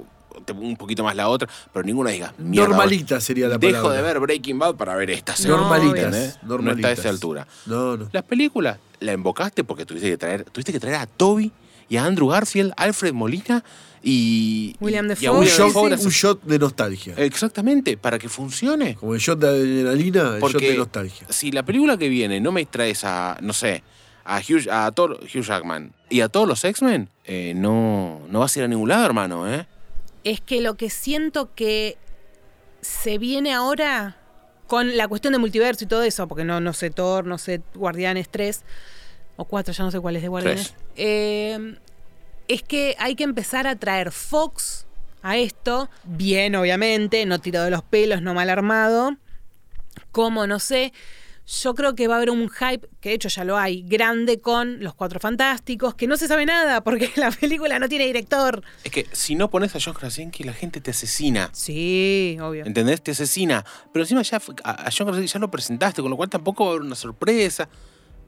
un poquito más la otra, pero ninguna diga. "Mierda, Normalita sería la Dejo palabra. de ver Breaking Bad para ver esta serie. No, normalitas. No normalitas. está a esa altura. No, no. Las películas la invocaste porque tuviste que traer, tuviste que traer a Toby y a Andrew Garfield, Alfred Molina y. William y- y a. Un, shot, shot de nostalgia. Exactamente, para que funcione. Como el shot de adrenalina, el shot Porque de nostalgia. si la película que viene no me traes a, no sé, a Hugh, a Thor- Hugh Jackman y a todos los X-Men, eh, no, no vas a ir a ningún lado, hermano, ¿eh? Es que lo que siento que se viene ahora con la cuestión de multiverso y todo eso, porque no, no sé Thor, no sé Guardianes 3 o 4, ya no sé cuál es de Guardianes. Eh, es que hay que empezar a traer Fox a esto, bien obviamente, no tirado de los pelos, no mal armado, como no sé. Yo creo que va a haber un hype, que de hecho ya lo hay, grande con Los Cuatro Fantásticos, que no se sabe nada porque la película no tiene director. Es que si no pones a John Krasinski, la gente te asesina. Sí, obvio. ¿Entendés? Te asesina. Pero encima ya a John Krasinski ya lo presentaste, con lo cual tampoco va a haber una sorpresa.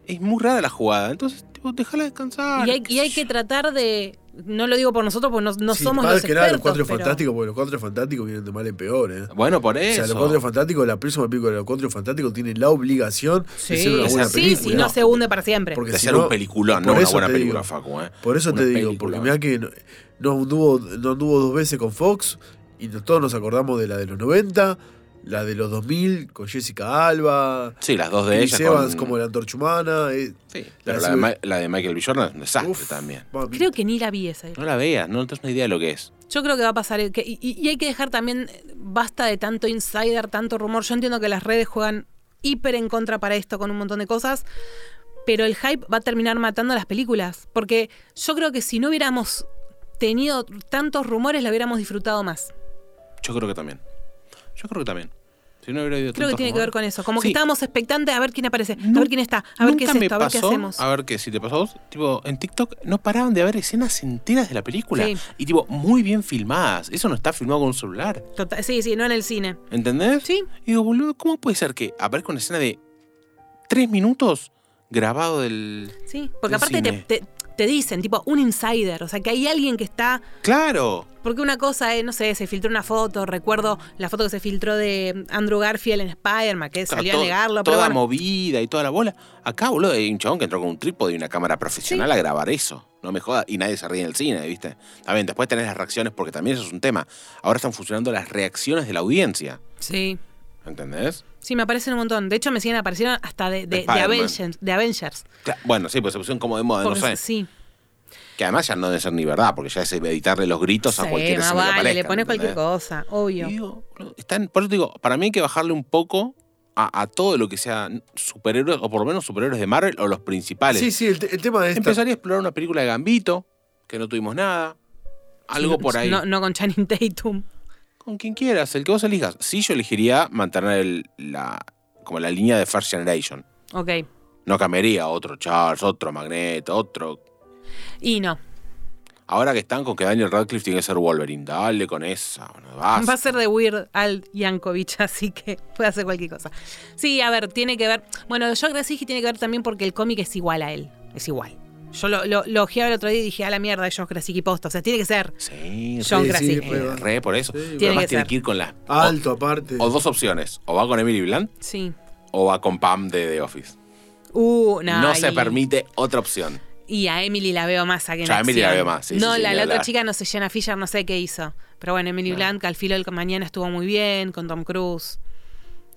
Es muy rara la jugada. Entonces, tipo, déjala descansar. Y hay, y hay que tratar de. No lo digo por nosotros, porque no, no Sí, somos más los que nada, expertos. los cuatro pero- fantásticos, porque los cuatro fantásticos vienen de mal en peor, ¿eh? Bueno, por O eso. sea, los cuatro fantásticos, la próxima película de los cuatro fantásticos tiene la obligación Sí, de ser una buena sí, sí, película. si no se hunde para siempre. Porque de si ser no- un peliculón, no una buena película, digo. Facu, ¿eh? Por eso Una te digo, película. porque mira que no, no anduvo, no anduvo dos veces con Fox y no- todos nos acordamos de la de los 90, la de los 2000 con Jessica Alba, Sí, las dos de Chris ellas. Evans con- como la antorcha humana. eh, Sí, la pero la, de de, Sil- Ma- la de Michael B. Jordan es un desastre uf, también. mami. Creo que ni la vi esa. No la veas, no tienes una idea de lo que es. Yo creo que va a pasar. que- y, y hay que dejar también. eh, Basta de tanto insider, tanto rumor. Yo entiendo que las redes juegan hiper en contra para esto con un montón de cosas. Pero el hype va a terminar matando las películas. Porque yo creo que si no hubiéramos tenido tantos rumores, la hubiéramos disfrutado más. Yo creo que también. Yo creo que también. Si no hubiera habido Creo que tiene que ver con eso. Como que estábamos expectantes a ver quién aparece, a ver quién está, a ver qué es esto, a ver qué hacemos. A ver qué, si te pasó a vos, tipo, en TikTok no paraban de haber escenas enteras de la película. Sí. Y tipo, muy bien filmadas. Eso no está filmado con un celular. Total- sí, sí, no en el cine. ¿Entendés? Sí. Y digo, boludo, ¿cómo puede ser que aparezca una escena de tres minutos grabado del. Sí, porque del aparte te, cine? te- te dicen, tipo, un insider, o sea, que hay alguien que está Claro. porque una cosa es, no sé, se filtró una foto, recuerdo la foto que se filtró de Andrew Garfield en Spider-Man, que salió To- a negarlo, pero Toda bueno. movida y toda la bola. Acá, boludo, hay un chabón que entró con un trípode y una cámara profesional a grabar eso. No me jodas. Y nadie se ríe en el cine, ¿viste? También, después tenés las reacciones, porque también eso es un tema. Ahora están funcionando las reacciones de la audiencia. Sí. ¿Entendés? Sí, me aparecen un montón. De hecho, me siguen apareciendo hasta de, de-. Avengers, de Avengers. Bueno, sí, pues se pusieron como de moda, no Porque- sé. Sí. Que además ya no debe ser ni verdad, porque ya es editarle los gritos a cualquier escena que vale, aparezca, le pones cualquier cosa, obvio. Digo, están, por eso te digo, para mí hay que bajarle un poco a, a todo lo que sea superhéroes, o por lo menos superhéroes de Marvel, o los principales. Sí, sí, el, te- el tema de esta. Empezaría a explorar una película de Gambito, que no tuvimos nada. Algo por ahí. No, no con Channing Tatum. Con quien quieras, el que vos elijas. Sí, yo elegiría mantener el- la, como la línea de First Generation. Ok. No cambiaría otro Charles, otro Magneto, otro. Y no. Ahora que están con que Daniel Radcliffe tiene que ser Wolverine, dale con esa. bueno. Va a ser de Weird Al Yankovic, así que puede hacer cualquier cosa. Sí, a ver, tiene que ver. Bueno, Joe Krasinski tiene que ver también porque el cómic es igual a él. Es igual. Yo lo, lo, lo ojeaba el otro día y dije, a la mierda, Joe Krasinski posta. O sea, tiene que ser Sí, John re, Krasinski. re, eh, re, por eso. Sí, Pero Tiene Además que tiene ser. que ir con las. Alto, aparte. O, o dos opciones. O va con Emily Blunt Sí. o va con Pam de The Office. Uh, no. no se y- permite otra opción. Y a Emily la veo más aquí en Ya, a Emily la acción. veo más, sí, no, sí, sí, la, ni la otra hablar. chica, no sé, Jenna Fisher, no sé qué hizo. Pero bueno, Emily Blunt, que al filo del mañana estuvo muy bien, con Tom Cruise.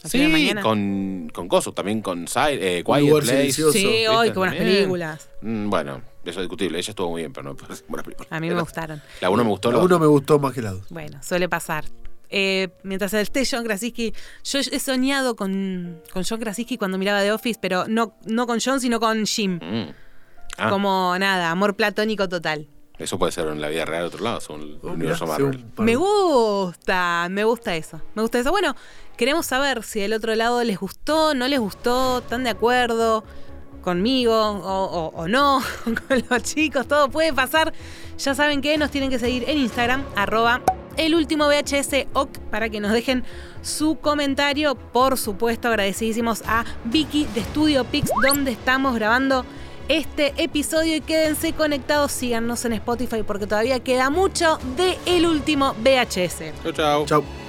Sí, mañana. con, con Coso, también con Si- eh, Quiet lugar Place. silencioso. Sí, hoy, qué buenas También. películas. Mm, bueno, eso es discutible. Ella estuvo muy bien, pero no es buena película. A mí me gustaron. La uno me gustó. La La uno me gustó más que la dos. Bueno, suele pasar. Eh, mientras esté John Krasinski, yo he soñado con, con John Krasinski cuando miraba The Office, pero no, no con John, sino con Jim. Mm. Ah, Como nada, amor platónico total. Eso puede ser en la vida real de otro lado, según el Oh, universo mirá, Marvel. Me gusta, me gusta eso. Me gusta eso. Bueno, queremos saber si del otro lado les gustó, no les gustó, están de acuerdo conmigo o, o- o no, con los chicos, todo puede pasar. Ya saben que nos tienen que seguir en Instagram, arroba el último VHS OC, para que nos dejen su comentario. Por supuesto, agradecidísimos a Vicky de Studio Pix, donde estamos grabando este episodio y quédense conectados, síganos en Spotify porque todavía queda mucho de el último VHS. Chau, chau. Chau.